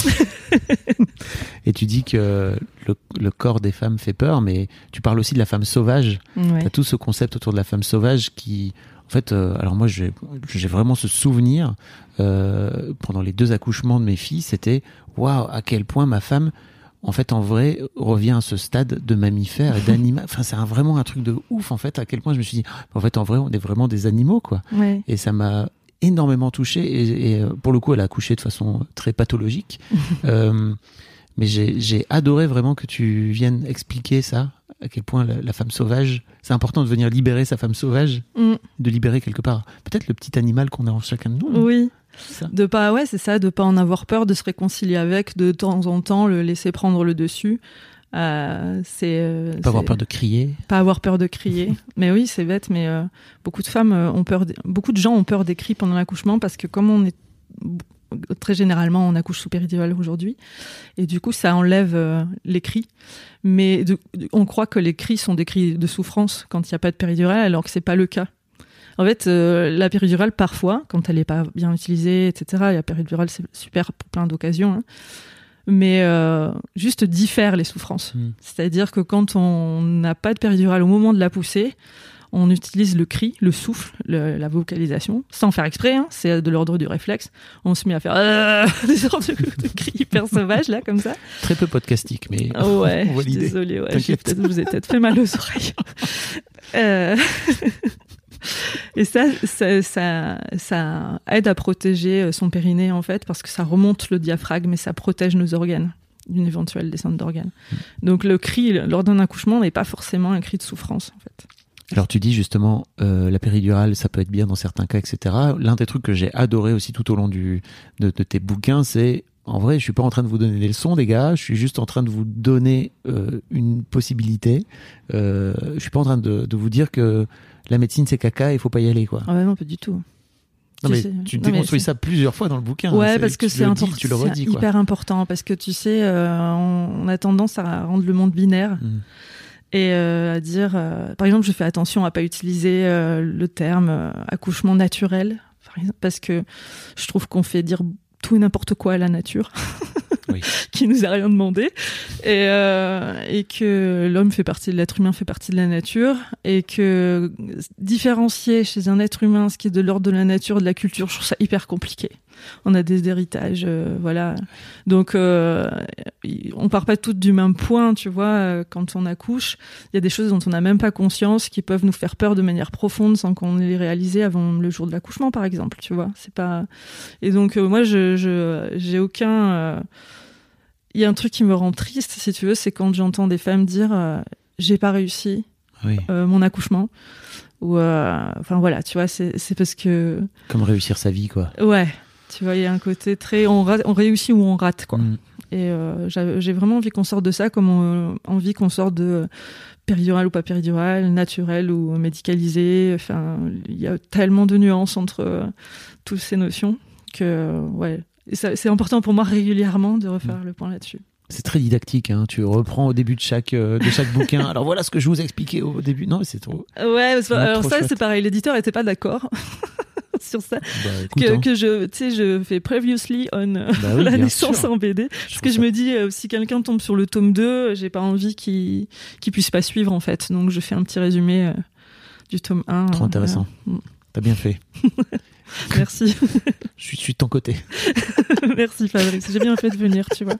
Et tu dis que le, le corps des femmes fait peur, mais tu parles aussi de la femme sauvage. Ouais. T'as tout ce concept autour de la femme sauvage qui, en fait, euh, alors moi j'ai j'ai vraiment ce souvenir euh, pendant les deux accouchements de mes filles, c'était waouh à quel point ma femme, en fait, en vrai, revient à ce stade de mammifère et d'animal. Enfin, c'est vraiment un truc de ouf en fait. À quel point je me suis dit, en fait, en vrai, on est vraiment des animaux quoi. Ouais. Et ça m'a énormément touché. Et, et, euh, pour le coup, elle a accouché de façon très pathologique. Euh, mais j'ai adoré vraiment que tu viennes expliquer ça, à quel point la, la femme sauvage, c'est important de venir libérer sa femme sauvage, Mm. de libérer quelque part peut-être le petit animal qu'on a en chacun de nous. Oui. C'est ça. De pas, ouais, c'est ça, de pas en avoir peur, de se réconcilier avec, de temps en temps le laisser prendre le dessus. Euh, c'est euh, Pas avoir peur de crier. pas avoir peur de crier. mais oui, c'est bête, mais euh, beaucoup de femmes ont peur, des- beaucoup de gens ont peur des cris pendant l'accouchement parce que comme on est très généralement on accouche sous péridurale aujourd'hui et du coup ça enlève euh, les cris. Mais de- on croit que les cris sont des cris de souffrance quand il n'y a pas de péridurale alors que c'est pas le cas. En fait, euh, la péridurale, parfois, quand elle n'est pas bien utilisée, etc., et la péridurale, c'est super pour plein d'occasions, hein, mais euh, juste diffère les souffrances. Mm. C'est-à-dire que quand on n'a pas de péridurale au moment de la poussée, on utilise le cri, le souffle, le- la vocalisation, sans faire exprès, hein, c'est de l'ordre du réflexe. On se met à faire euh, des sortes de, de cris hyper sauvages, là, comme ça. Très peu podcastique, mais Oh ouais, je suis désolée, ouais, je vous ai peut-être fait mal aux oreilles. Euh, Et ça, ça, ça, ça aide à protéger euh, son périnée, en fait, parce que ça remonte le diaphragme et ça protège nos organes d'une éventuelle descente d'organes. Donc le cri lors d'un accouchement n'est pas forcément un cri de souffrance, en fait. Alors tu dis justement euh, la péridurale, ça peut être bien dans certains cas, etc. L'un des trucs que j'ai adoré aussi tout au long du, de, de tes bouquins, c'est en vrai, je suis pas en train de vous donner des leçons, les gars. Je suis juste en train de vous donner euh, une possibilité. Euh, je suis pas en train de, de vous dire que la médecine c'est caca, il faut pas y aller, quoi. Ah ouais, non, pas du tout. Non Tu mais tu déconstruis ça plusieurs fois dans le bouquin. Ouais, parce que c'est important, tu le redis, quoi. hyper important parce que tu sais, euh, on, on a tendance à rendre le monde binaire Mm. Et euh, à dire, euh, par exemple, je fais attention à pas utiliser euh, le terme euh, accouchement naturel, par exemple, parce que je trouve qu'on fait dire tout et n'importe quoi à la nature. Oui. qui nous a rien demandé et, euh, et que l'homme fait partie de l'être humain fait partie de la nature et que différencier chez un être humain ce qui est de l'ordre de la nature de la culture je trouve ça hyper compliqué on a des héritages euh, voilà. Donc euh, on part pas toutes du même point tu vois euh, quand on accouche. Il y a des choses dont on n'a même pas conscience qui peuvent nous faire peur de manière profonde sans qu'on les réalisé avant le jour de l'accouchement par exemple tu vois. C'est pas et donc moi je je- j'ai aucun il y a un truc qui me rend triste si tu veux c'est quand j'entends des femmes dire j'ai pas réussi Oui. mon accouchement. Ou euh, enfin voilà tu vois c'est c'est parce que Comme réussir sa vie, quoi. ouais tu vois il y a un côté très on, rate- on réussit ou on rate quoi Mm. et euh, j'a- j'ai vraiment envie qu'on sorte de ça comme on, envie qu'on sorte de péridurale ou pas péridurale, naturelle ou médicalisée. Enfin, il y a tellement de nuances entre euh, toutes ces notions que ouais, c'est important pour moi régulièrement de refaire le point là-dessus. C'est très didactique, hein. tu reprends au début de chaque, euh, de chaque bouquin. Alors voilà ce que je vous ai expliqué au début. Non, mais c'est trop. Ouais, c'est- alors trop ça c'est pareil, l'éditeur était pas d'accord. sur ça. Bah, écoute, que, hein. que je, tu sais, je fais previously on euh, Bah oui, la naissance sûr. en BD. Parce que je me dis, euh, si quelqu'un tombe sur le tome 2, j'ai pas envie qu'il qu'il puisse pas suivre, en fait. Donc, je fais un petit résumé euh, du tome 1. Trop euh, intéressant. T'as bien fait. Merci. Je suis, je suis de ton côté. Merci, Fabrice. J'ai bien fait de venir, tu vois.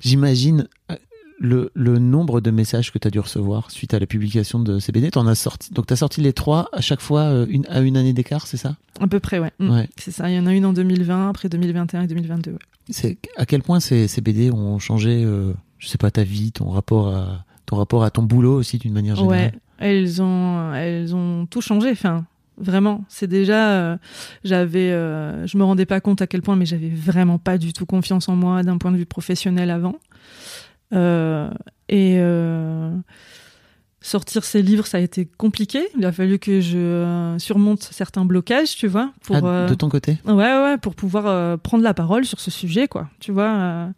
J'imagine euh, le, le nombre de messages que tu as dû recevoir suite à la publication de ces BD. T'en as sorti, donc tu as sorti les trois à chaque fois euh, une, à une année d'écart, c'est ça? À peu près, ouais. Mm. Ouais. C'est ça. Il y en a une en 2020, après 2021 et 2022. ouais. C'est à quel point ces, ces BD ont changé, euh, je sais pas, ta vie, ton rapport à ton rapport à ton boulot aussi d'une manière générale? Ouais, elles ont, elles ont tout changé. Enfin, vraiment, c'est déjà, euh, j'avais, euh, je me rendais pas compte à quel point, mais j'avais vraiment pas du tout confiance en moi d'un point de vue professionnel avant. Euh, et euh, sortir ces livres, ça a été compliqué. Il a fallu que je surmonte certains blocages, tu vois, pour Ah, de ton côté? Ouais, ouais, pour pouvoir prendre la parole sur ce sujet, quoi. Tu vois. euh,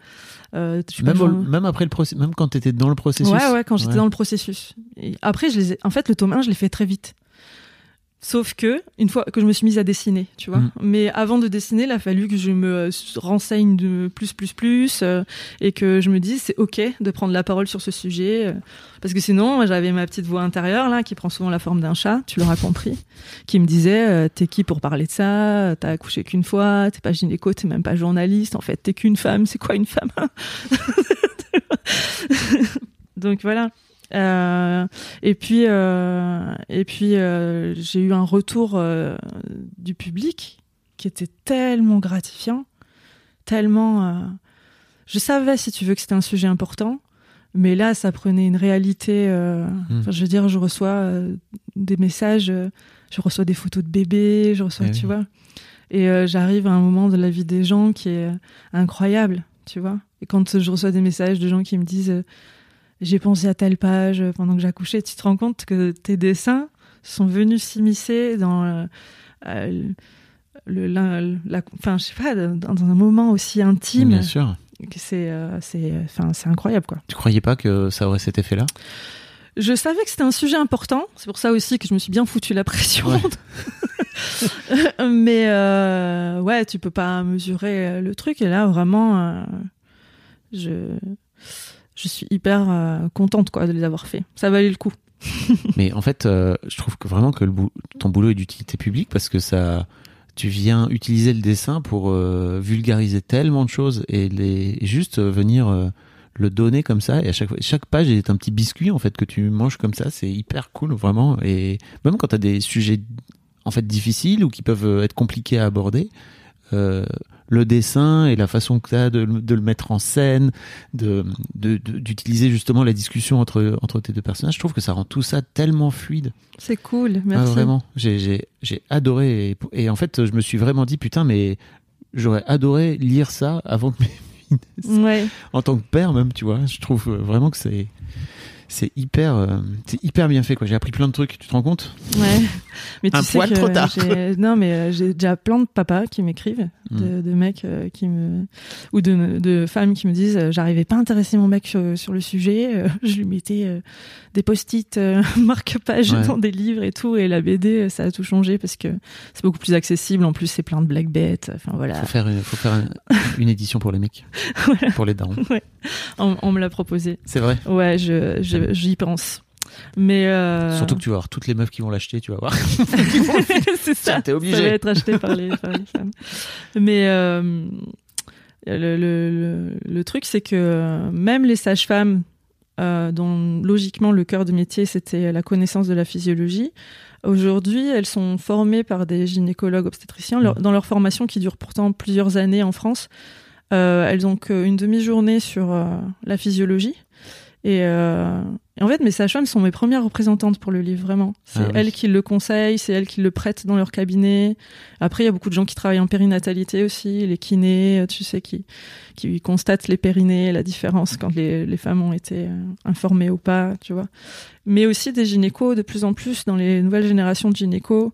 pas, même, au- même après le même quand tu étais dans le processus. Ouais, ouais, quand j'étais Ouais. dans le processus. Et après, je les ai... en fait, le tome 1, je l'ai fait très vite. Sauf que, une fois que je me suis mise à dessiner, tu vois. Mm. Mais avant de dessiner, il a fallu que je me euh, renseigne de plus, plus, plus, euh, et que je me dise, c'est OK de prendre la parole sur ce sujet. euh, parce que sinon, j'avais ma petite voix intérieure, là, qui prend souvent la forme d'un chat, tu l'auras compris, qui me disait, euh, t'es qui pour parler de ça? T'as accouché qu'une fois, t'es pas gynéco, t'es même pas journaliste, en fait, t'es qu'une femme, c'est quoi une femme Donc voilà. Euh, et puis, euh, et puis euh, j'ai eu un retour du public qui était tellement gratifiant, tellement. je savais, si tu veux, que c'était un sujet important, mais là, ça prenait une réalité. euh, Mm. enfin, je veux dire, je reçois des messages, je reçois des photos de bébés, je reçois, Eh tu oui. vois. Et j'arrive à un moment de la vie des gens qui est incroyable, tu vois. Et quand je reçois des messages de gens qui me disent j'ai pensé à telle page pendant que j'accouchais, tu te rends compte que tes dessins sont venus s'immiscer dans euh, le, la, la- enfin, je sais pas, dans, un moment aussi intime Bien sûr. c'est, euh, c'est, enfin, c'est incroyable, quoi. Tu croyais pas que ça aurait cet effet-là? Je savais que c'était un sujet important. C'est pour ça aussi que je me suis bien foutu la pression. Mais euh, ouais, tu peux pas mesurer le truc. Et là, vraiment, euh, je, je suis hyper euh, contente quoi, de les avoir fait. Ça valait le coup. Mais en fait, euh, je trouve que vraiment que le bou- ton boulot est d'utilité publique parce que ça, tu viens utiliser le dessin pour euh, vulgariser tellement de choses et les juste venir le donner comme ça. Et à chaque fois, chaque page est un petit biscuit en fait que tu manges comme ça. C'est hyper cool vraiment. Et même quand tu as des sujets en fait difficiles ou qui peuvent être compliqués à aborder. Le dessin et la façon que tu as de, le- de le mettre en scène, de de- de- d'utiliser justement la discussion entre, entre tes deux personnages, je trouve que ça rend tout ça tellement fluide. C'est cool. Ah, Merci. vraiment, j'ai, adoré. Et, et en fait, je me suis vraiment dit, putain, mais j'aurais adoré lire ça avant que mes. Ouais. En tant que père, même, tu vois. Je trouve vraiment que c'est, c'est hyper, euh, c'est hyper bien fait, quoi. J'ai appris plein de trucs, tu te rends compte? Ouais. Mais tu Un sais poil que trop tard. j'ai- Non, mais euh, j'ai déjà plein de papas qui m'écrivent, Hmm. de, de mecs euh, qui me. ou de, de femmes qui me disent j'arrivais pas à intéresser mon mec sur, sur le sujet, je lui mettais des post-it marque-page Ouais. dans des livres et tout, et la BD, ça a tout changé parce que c'est beaucoup plus accessible. En plus, c'est plein de black bêtes. Enfin voilà. Faut faire, une, faut faire un- une édition pour les mecs, pour les darons. On, on me l'a proposé. C'est vrai. Ouais, je, je- j'y pense. Mais. euh, Surtout que tu vas avoir toutes les meufs qui vont l'acheter, tu vas voir. c'est ça. T'es obligé. Ça va être acheté par les, par les femmes. Mais euh, le, le, le, le truc, c'est que même les sages-femmes, euh, dont logiquement le cœur de métier c'était la connaissance de la physiologie, aujourd'hui elles sont formées par des gynécologues obstétriciens. Leur- dans leur formation qui dure pourtant plusieurs années en France, euh, elles ont qu'une demi-journée sur euh, la physiologie. Et, euh, et en fait, mes sages-femmes sont mes premières représentantes pour le livre, vraiment. C'est Ah oui. elles qui le conseillent, c'est elles qui le prêtent dans leur cabinet. Après, il y a beaucoup de gens qui travaillent en périnatalité aussi, les kinés, tu sais, qui, qui constatent les périnées, la différence quand les, les femmes ont été euh, informées ou pas, tu vois. Mais aussi des gynécos, de plus en plus, dans les nouvelles générations de gynécos.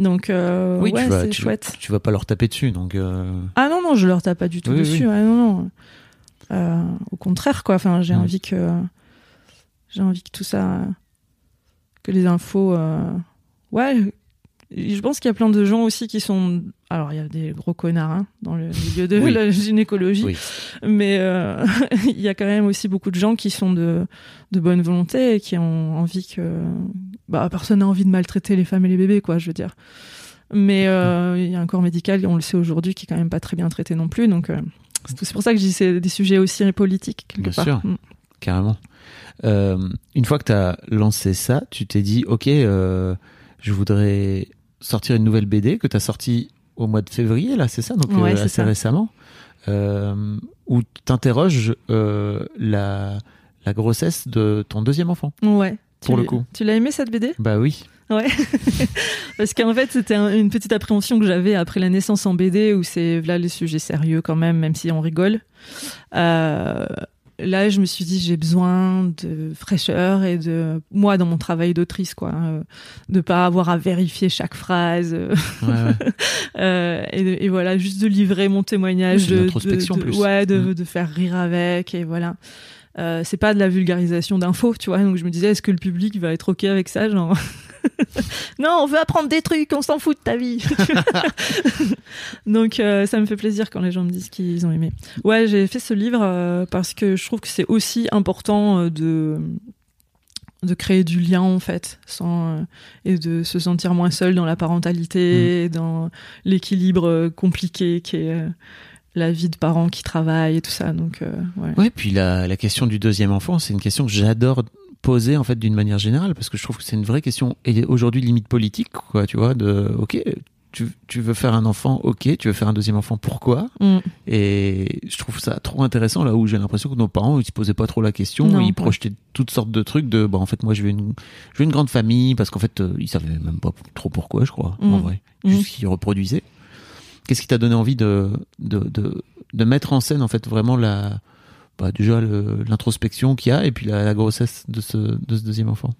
Donc, euh, oui, ouais, c'est chouette. tu vas pas leur taper dessus, donc. euh, Ah non, non, je leur tape pas du tout Oui, dessus. oui. Non, non. Euh, au contraire, quoi. Enfin, j'ai Mm. envie que j'ai envie que tout ça, que les infos, euh, ouais, je pense qu'il y a plein de gens aussi qui sont. Alors, il y a des gros connards hein, dans le milieu de la gynécologie, Oui. mais euh, il y a quand même aussi beaucoup de gens qui sont de, de bonne volonté et qui ont envie que. Bah, personne n'a envie de maltraiter les femmes et les bébés, quoi, je veux dire. Mais euh, il y a un corps médical, on le sait aujourd'hui, qui est quand même pas très bien traité non plus. Donc, euh, c'est pour ça que je dis c'est des sujets aussi politiques, quelque Bien part. sûr. Mm. Carrément. Une fois que tu as lancé ça, tu t'es dit, OK, je voudrais sortir une nouvelle BD que tu as sortie au mois de février, là, c'est ça Donc Ouais, euh, assez ça. récemment. Euh, où tu interroges la, la grossesse de ton deuxième enfant. Ouais. Pour Tu- le coup. Tu l'as aimé cette BD Bah oui. Ouais. Parce qu'en fait, c'était un- une petite appréhension que j'avais après la naissance en BD, où c'est là les sujets sérieux quand même, même si on rigole. Euh, là, je me suis dit, j'ai besoin de fraîcheur et de moi dans mon travail d'autrice, quoi, euh, de pas avoir à vérifier chaque phrase. euh, Ouais, ouais. euh, et, voilà, juste de livrer mon témoignage, Oui, de de, de- de- plus. ouais, de, Mm. de faire rire avec, et voilà. Euh, c'est pas de la vulgarisation d'infos, tu vois. Donc je me disais, est-ce que le public va être ok avec ça, genre? Non, on veut apprendre des trucs, on s'en fout de ta vie. Donc euh, ça me fait plaisir quand les gens me disent qu'ils ont aimé. Ouais, j'ai fait ce livre euh, parce que je trouve que c'est aussi important euh, de de créer du lien en fait sans et de se sentir moins seul dans la parentalité dans l'équilibre compliqué qui est la vie de parents qui travaillent et tout ça donc euh, ouais. Ouais, puis la, la question du deuxième enfant, c'est une question que j'adore poser en fait d'une manière générale parce que je trouve que c'est une vraie question et aujourd'hui limite politique quoi, tu vois, de OK, tu, tu veux faire un enfant, OK, tu veux faire un deuxième enfant, pourquoi Mm. Et je trouve ça trop intéressant là où j'ai l'impression que nos parents ils se posaient pas trop la question, Non, ils ouais. projetaient toutes sortes de trucs de bah en fait moi je veux une je veux une grande famille parce qu'en fait euh, ils savaient même pas trop pourquoi je crois en Mm. vrai, Mm. juste qu'ils reproduisaient. Qu'est-ce qui t'a donné envie de, de, de, de mettre en scène en fait vraiment la bah, déjà l'introspection qu'il y a et puis la, la grossesse de ce, de ce deuxième enfant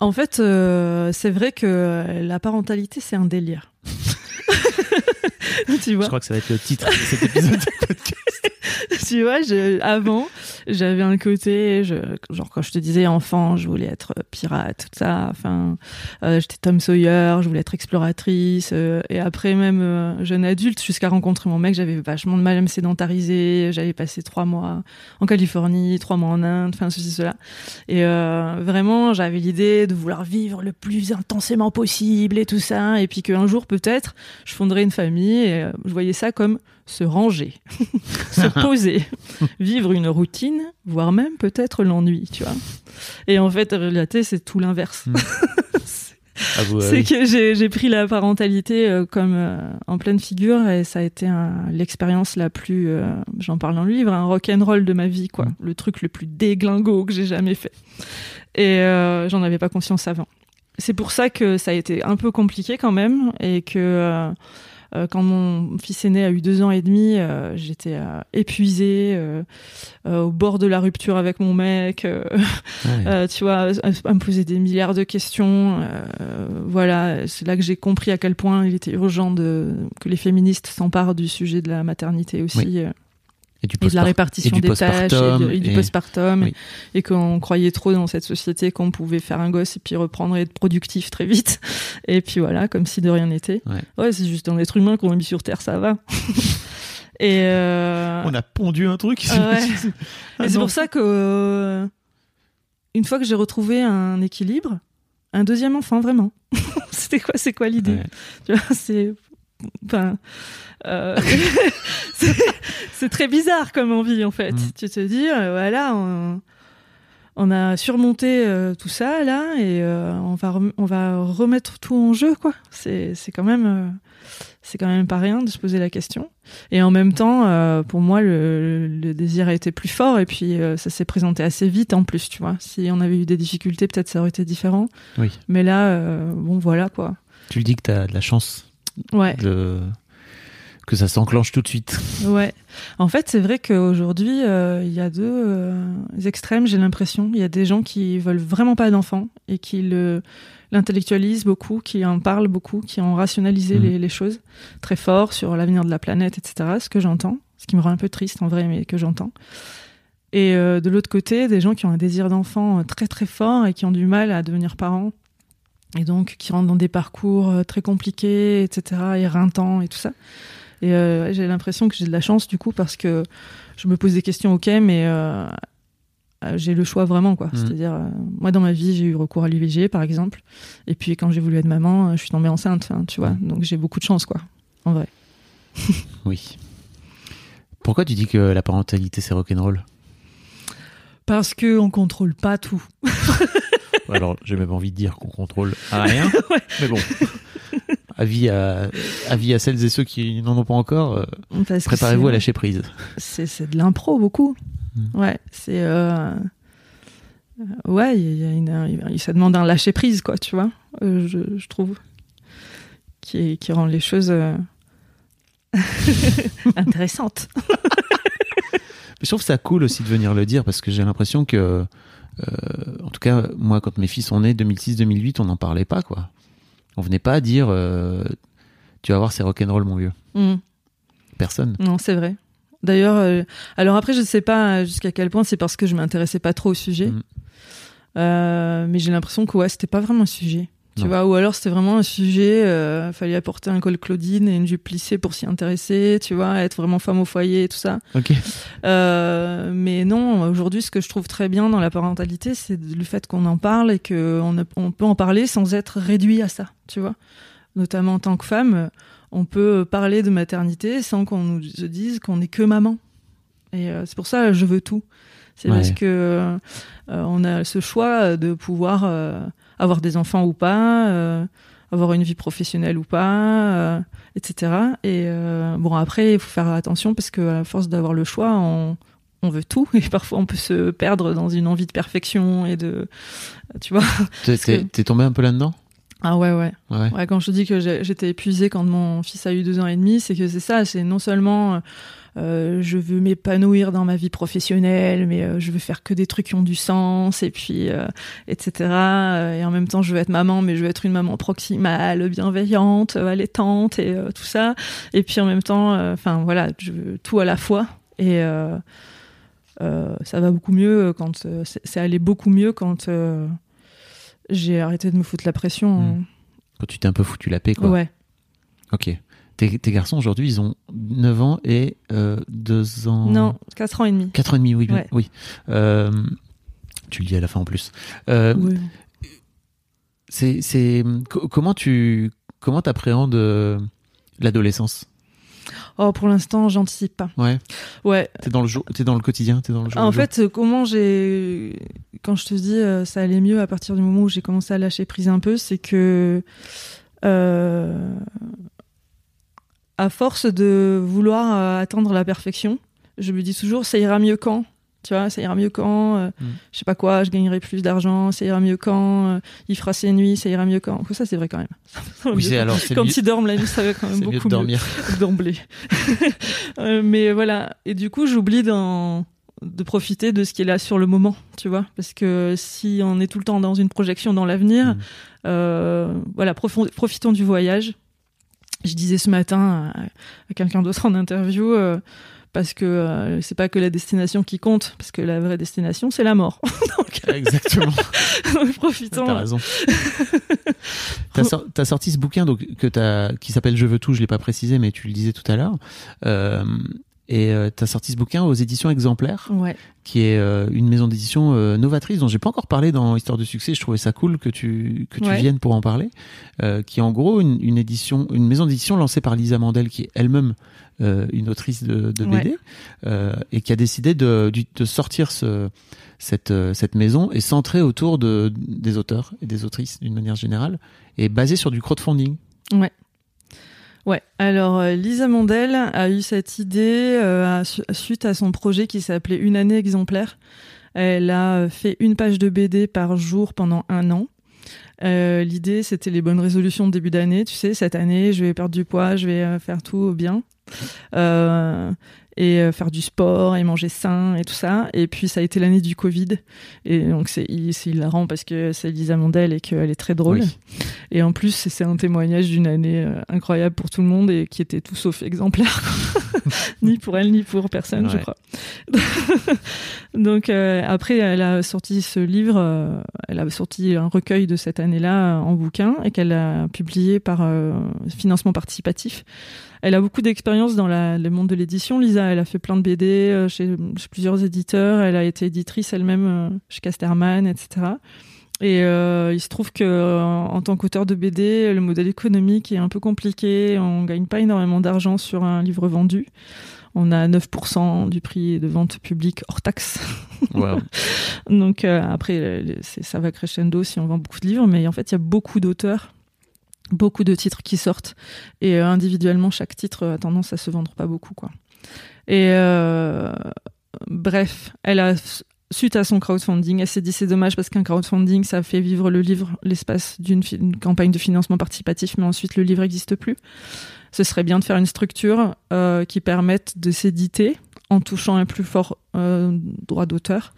En fait, euh, c'est vrai que la parentalité, c'est un délire. tu vois, Je crois que ça va être le titre de cet épisode. tu vois, avant, j'avais un côté, genre quand je te disais enfant, je voulais être pirate, tout ça. Enfin, euh, j'étais Tom Sawyer, je voulais être exploratrice. euh, et après, même euh, jeune adulte, jusqu'à rencontrer mon mec, j'avais vachement de mal à me sédentariser. J'avais passé trois mois en Californie, trois mois en Inde, enfin ceci cela. Et euh, vraiment, j'avais l'idée de vouloir vivre le plus intensément possible et tout ça. Et puis qu'un jour, peut-être, je fonderais une famille. Et euh, je voyais ça comme se ranger, se poser, vivre une routine, voire même peut-être l'ennui, tu vois. Et en fait, réalité, c'est tout l'inverse. Mm. Ah, euh, C'est que j'ai pris la parentalité euh, comme euh, en pleine figure et ça a été l'expérience la plus, euh, j'en parle dans le livre, un rock and roll de ma vie, quoi. Mm. Le truc le plus déglingo que j'ai jamais fait. Et j'en avais pas conscience avant. C'est pour ça que ça a été un peu compliqué quand même et que quand mon fils aîné a eu deux ans et demi, euh, j'étais euh, épuisée, euh, euh, au bord de la rupture avec mon mec. euh, ouais. euh, tu vois, à, me poser des milliards de questions. euh, voilà, c'est là que j'ai compris à quel point il était urgent de, que les féministes s'emparent du sujet de la maternité aussi. Oui. Et du et de la répartition et du des tâches et, de- postpartum, et du et- postpartum Oui. et, et qu'on croyait trop dans cette société qu'on pouvait faire un gosse et puis reprendre et être productif très vite et puis voilà comme si de rien n'était Ouais. c'est juste un être humain qu'on a mis sur terre ça va et euh, On a pondu un truc. Ouais. Ah et c'est pour ça que euh, une fois que j'ai retrouvé un équilibre, un deuxième enfant vraiment. C'était quoi C'est quoi l'idée? Ouais. C'est enfin euh, c'est très bizarre comme envie en fait. Mm. Tu te dis euh, voilà, on, on a surmonté euh, tout ça là et on va rem- on va remettre tout en jeu quoi. C'est quand même c'est quand même pas rien de se poser la question. Et en même temps, pour moi, le, le désir a été plus fort et puis ça s'est présenté assez vite en plus, tu vois. Si on avait eu des difficultés, peut-être ça aurait été différent. Oui. Mais là, bon, voilà quoi. Tu le dis que tu as de la chance Ouais, de... que ça s'enclenche tout de suite. ouais. En fait, c'est vrai qu'aujourd'hui, euh, il y a deux euh, extrêmes, j'ai l'impression. Il y a des gens qui veulent vraiment pas d'enfants et qui le l'intellectualisent beaucoup, qui en parlent beaucoup, qui ont rationalisé Mhm. les, les choses très fort sur l'avenir de la planète, etc. Ce que j'entends, ce qui me rend un peu triste en vrai, mais que j'entends. Et euh, de l'autre côté, des gens qui ont un désir d'enfant très très fort et qui ont du mal à devenir parents et donc qui rentrent dans des parcours euh, très compliqués, etc., éreintants et tout ça. Et euh, j'ai l'impression que j'ai de la chance du coup parce que je me pose des questions, ok, mais euh, j'ai le choix vraiment quoi. C'est-à-dire, euh, moi dans ma vie j'ai eu recours à l'IVG par exemple, et puis quand j'ai voulu être maman, je suis tombée enceinte, hein, tu vois. Donc j'ai beaucoup de chance quoi, en vrai. Oui. Pourquoi tu dis que la parentalité c'est rock'n'roll? Parce que on contrôle pas tout. Alors, j'ai même envie de dire qu'on contrôle rien. Mais bon, avis à, avis à celles et ceux qui n'en ont pas encore, euh, préparez-vous à lâcher prise. c'est c'est de l'impro beaucoup. Mm. Ouais, c'est euh, euh, ouais, il y a une, il- ça demande un lâcher prise quoi, tu vois. euh, je, je trouve qui qui rend les choses intéressantes. Mais je trouve ça cool aussi de venir le dire parce que j'ai l'impression que, en tout cas, moi, quand mes filles sont nées, 2006-2008, on n'en parlait pas, quoi. On venait pas dire, euh, tu vas voir, c'est rock'n'roll, mon vieux. Mm. Personne. Non, c'est vrai. D'ailleurs, euh, alors après, je sais pas jusqu'à quel point c'est parce que je m'intéressais pas trop au sujet, Mm. Euh, mais j'ai l'impression que ouais, c'était pas vraiment un sujet. Tu Non. vois, ou alors c'était vraiment un sujet, euh, fallait apporter un col Claudine et une jupe plissée pour s'y intéresser, tu vois, être vraiment femme au foyer et tout ça. Ok. Euh, mais non, aujourd'hui, ce que je trouve très bien dans la parentalité, c'est le fait qu'on en parle et qu'on on peut en parler sans être réduit à ça, tu vois. Notamment en tant que femme, on peut parler de maternité sans qu'on nous dise qu'on n'est que maman. Et euh, c'est pour ça je veux tout. C'est Ouais. parce que euh, on a ce choix de pouvoir avoir des enfants ou pas, euh, avoir une vie professionnelle ou pas, euh, etc. Et euh, bon, après, il faut faire attention parce que à force d'avoir le choix, on, on veut tout et parfois on peut se perdre dans une envie de perfection et de, tu vois. T'es que- tombé un peu là-dedans? Ah ouais, ouais. Ouais. Ouais, quand je dis que j'étais épuisée quand mon fils a eu deux ans et demi, c'est que c'est ça, c'est non seulement euh, je veux m'épanouir dans ma vie professionnelle, mais euh, je veux faire que des trucs qui ont du sens, et puis euh, etc. Et en même temps, je veux être maman, mais je veux être une maman proximale, bienveillante, allaitante et tout ça. Et puis en même temps, enfin voilà, je veux tout à la fois. Et ça va beaucoup mieux quand c'est allé beaucoup mieux quand j'ai arrêté de me foutre la pression. Mm. Quand tu t'es un peu foutu la paix, quoi. Ouais. Ok. Tes, tes garçons aujourd'hui, ils ont 9 ans et 2 ans. Non, 4 ans et demi. 4 ans et demi, oui. Ouais. oui. Euh, tu le dis à la fin en plus. Euh, Oui. c'est, c'est, co- comment tu comment t'appréhendes euh, l'adolescence? Oh, pour l'instant, j'anticipe pas. Ouais. Ouais. T'es dans le jour, t'es dans le quotidien, t'es dans le jour. en jour. fait, euh, comment j'ai. Quand je te dis euh, ça allait mieux à partir du moment où j'ai commencé à lâcher prise un peu, c'est que. euh, à force de vouloir euh, atteindre la perfection, je me dis toujours ça ira mieux quand tu vois, ça ira mieux quand, euh, Mm. je sais pas quoi, je gagnerai plus d'argent, ça ira mieux quand, euh, il fera ses nuits, ça ira mieux quand. Ça, c'est vrai quand même. Oui, c'est quand- alors Quand mieux, il dorme la nuit, ça va quand même c'est mieux beaucoup de mieux. dormir. d'emblée. Euh, mais voilà. Et du coup, j'oublie de profiter de ce qui est là sur le moment, tu vois. Parce que si on est tout le temps dans une projection dans l'avenir, Mm. voilà, profitons du voyage. Je disais ce matin à, à quelqu'un d'autre en interview. euh, parce que euh, c'est pas que la destination qui compte, parce que la vraie destination, c'est la mort. Donc, Exactement. profitons. T'as raison. T'as, sor- t'as sorti ce bouquin donc que qui s'appelle Je veux tout. Je l'ai pas précisé, mais tu le disais tout à l'heure. Euh, et euh, t'as sorti ce bouquin aux éditions Exemplaires. Ouais. qui est euh, une maison d'édition euh, novatrice dont j'ai pas encore parlé dans Histoire de succès. Je trouvais ça cool que tu que tu Ouais. viennes pour en parler. Euh, qui est en gros une, une édition, une maison d'édition lancée par Lisa Mandel, qui est elle-même euh, une autrice de, de BD euh, et qui a décidé de, de sortir ce, cette cette maison et centrée autour de des auteurs et des autrices d'une manière générale et basée sur du crowdfunding. Ouais, alors euh, Lisa Mondel a eu cette idée euh, suite à son projet qui s'appelait Une année exemplaire. Elle a fait une page de BD par jour pendant un an. Euh, L'idée, c'était les bonnes résolutions de début d'année. Tu sais, cette année, je vais perdre du poids, je vais faire tout bien. Et euh, faire du sport et manger sain et tout ça. Et puis ça a été l'année du Covid. Et donc c'est hilarant parce que c'est Lisa Mandel et qu'elle est très drôle. Oui. Et en plus, c'est un témoignage d'une année euh, incroyable pour tout le monde et qui était tout sauf exemplaire. ni pour elle, ni pour personne, je crois. Donc euh, après, elle a sorti ce livre, elle a sorti un recueil de cette année-là en bouquin et qu'elle a publié par financement participatif. Elle a beaucoup d'expérience dans la- le monde de l'édition. Lisa, elle a fait plein de BD euh, chez, chez plusieurs éditeurs. Elle a été éditrice elle-même euh, chez Casterman, etc. Et euh, il se trouve que en tant qu'auteur de BD, le modèle économique est un peu compliqué. On gagne pas énormément d'argent sur un livre vendu. On a 9% du prix de vente publique hors taxe. Wow. Donc euh, après, ça va crescendo si on vend beaucoup de livres, mais en fait, il y a beaucoup d'auteurs, beaucoup de titres qui sortent, et euh, individuellement, chaque titre a tendance à se vendre pas beaucoup, quoi. Et euh, bref, elle a suite à son crowdfunding, elle s'est dit c'est dommage parce qu'un crowdfunding, ça fait vivre le livre l'espace d'une campagne de financement participatif, mais ensuite le livre n'existe plus. Ce serait bien de faire une structure euh, qui permette de s'éditer en touchant un plus fort euh, droit d'auteur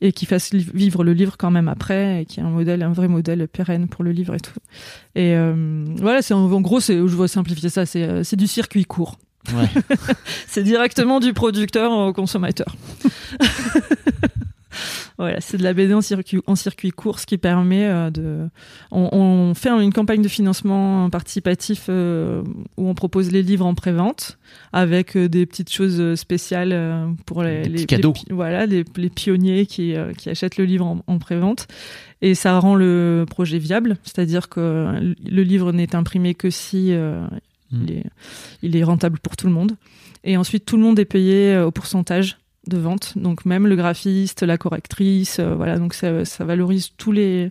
et qui fasse vivre le livre quand même après et qui ait un modèle, un vrai modèle pérenne pour le livre et tout. Et euh, voilà, c'est en, en gros, c'est, je vais simplifier ça, c'est, euh, c'est du circuit court. Ouais. C'est directement du producteur au consommateur. Voilà, c'est de la BD en circuit, en circuit court, ce qui permet euh, de. On, on fait une campagne de financement participatif euh, où on propose les livres en prévente avec euh, des petites choses spéciales pour les, Des les- cadeaux. les voilà, les, les pionniers qui, qui achètent le livre en, en prévente. Et ça rend le projet viable, c'est-à-dire que le livre n'est imprimé que si euh, Mm. il, est, il est rentable pour tout le monde. Et ensuite, tout le monde est payé au pourcentage de vente. Donc même le graphiste, la correctrice, euh, voilà. Donc ça, ça valorise tous les.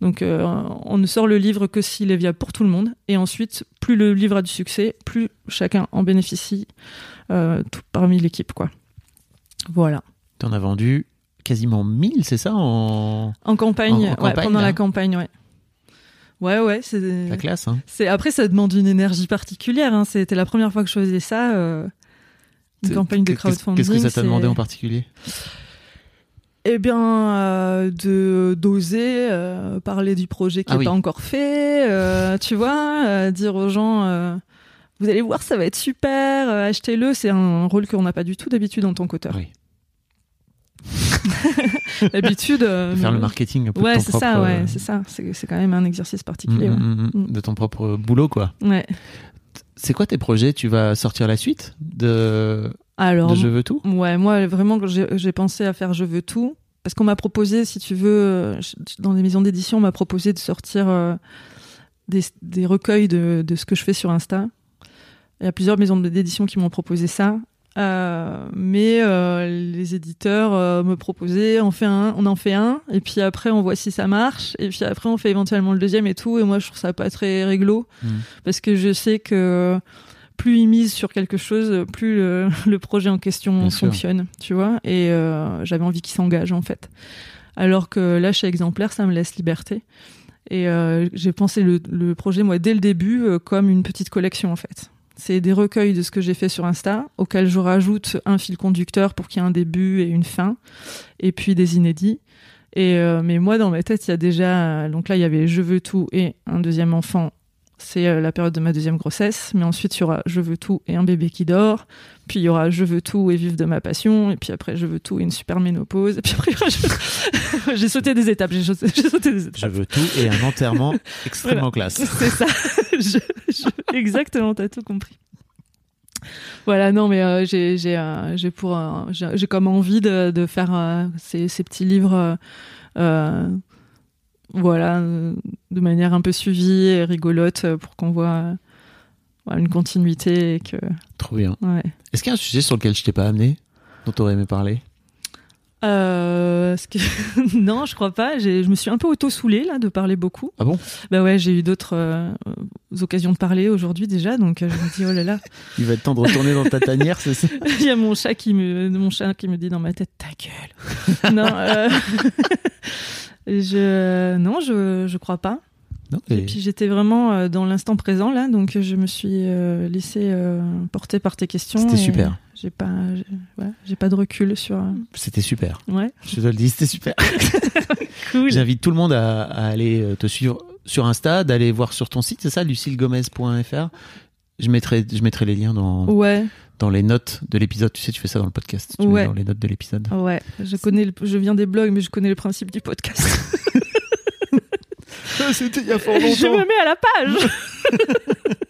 Donc euh, on ne sort le livre que s'il est viable pour tout le monde. Et ensuite, plus le livre a du succès, plus chacun en bénéficie euh, tout, parmi l'équipe, quoi. Voilà. T'en as vendu quasiment 1000, c'est ça en En campagne, En- en ouais, campagne, pendant la campagne, ouais. Ouais, ouais, c'est. la classe hein C'est après ça demande une énergie particulière. Hein. C'était la première fois que je faisais ça. euh, une campagne de crowdfunding. Qu'est-ce que ça t'a demandé en particulier? Eh bien, euh, de d'oser euh, parler du projet qui Ah n'est oui. pas encore fait. euh, tu vois, dire aux gens. vous allez voir, ça va être super, achetez-le. C'est un rôle qu'on n'a pas du tout d'habitude en tant qu'auteur. Oui. D'habitude. Faire le marketing un peu Ouais, c'est ça, ouais, c'est ça. C'est quand même un exercice particulier. ouais. mm, mm, Mm. de ton propre boulot quoi. Ouais. C'est quoi tes projets? Tu vas sortir la suite de, Alors, de Je veux tout? Ouais, moi vraiment j'ai pensé à faire Je veux tout parce qu'on m'a proposé, si tu veux, euh, dans les maisons d'édition, on m'a proposé de sortir euh, des, des recueils de, de ce que je fais sur Insta. Il y a plusieurs maisons d'édition qui m'ont proposé ça. Euh, mais euh, les éditeurs euh, me proposaient on fait un on en fait un et puis après on voit si ça marche et puis après on fait éventuellement le deuxième et tout et moi je trouve ça pas très réglo Mm. parce que je sais que plus ils misent sur quelque chose, plus le, le projet en question Bien sûr. fonctionne, tu vois. Et j'avais envie qu'ils s'engagent en fait. Alors que là, chez Exemplaire, ça me laisse liberté. Et j'ai pensé le, le projet, moi, dès le début, comme une petite collection en fait. C'est des recueils de ce que j'ai fait sur Insta, auxquels je rajoute un fil conducteur pour qu'il y ait un début et une fin, et puis des inédits. Et euh, mais moi, dans ma tête, il y a déjà. Donc là, il y avait Je veux tout et un deuxième enfant c'est euh, la période de ma deuxième grossesse, mais ensuite il y aura Je veux tout et un bébé qui dort, puis il y aura Je veux tout et vivre de ma passion, et puis après Je veux tout et une super ménopause, et puis après aura Je- j'ai sauté des étapes, j'ai sauté, j'ai sauté des Je étapes. veux tout et un enterrement extrêmement classe. C'est ça, Je- je- exactement, t'as tout compris. Voilà, non, mais euh, j'ai, j'ai, euh, j'ai pour, euh, j'ai, j'ai comme envie de, de faire ces, ces petits livres, voilà, euh, de manière un peu suivie et rigolote euh, pour qu'on voit euh, une continuité et que, Trop bien. ouais. Est-ce qu'il y a un sujet sur lequel je t'ai pas amené dont t'aurais aimé parler? Euh, que... non, je crois pas. Je me suis un peu auto-soulée là de parler beaucoup. Ah bon? Bah ouais, j'ai eu d'autres euh, occasions de parler aujourd'hui déjà, donc euh, je me dis oh là là. Il va être temps de retourner dans ta tanière, c'est ça? Il y a mon chat qui me, mon chat qui me dit dans ma tête ta gueule. non, je, non, je, je crois pas. Et puis j'étais vraiment euh, dans l'instant présent là, donc je me suis euh, laissé euh, porter par tes questions. C'était super. J'ai pas, j'ai voilà, j'ai pas de recul sur. euh, C'était super. Ouais, Je te le dis, c'était super. cool. J'invite tout le monde à, à aller euh, te suivre sur Insta, d'aller voir sur ton site, c'est ça, lucillegomez.fr. Je mettrai, je mettrai les liens dans, Ouais, dans les notes de l'épisode. Tu sais, tu fais ça dans le podcast. Tu mets dans les notes de l'épisode. ouais. Je connais, le- je viens des blogs, mais je connais le principe du podcast. C'était il y a fort je me mets à la page.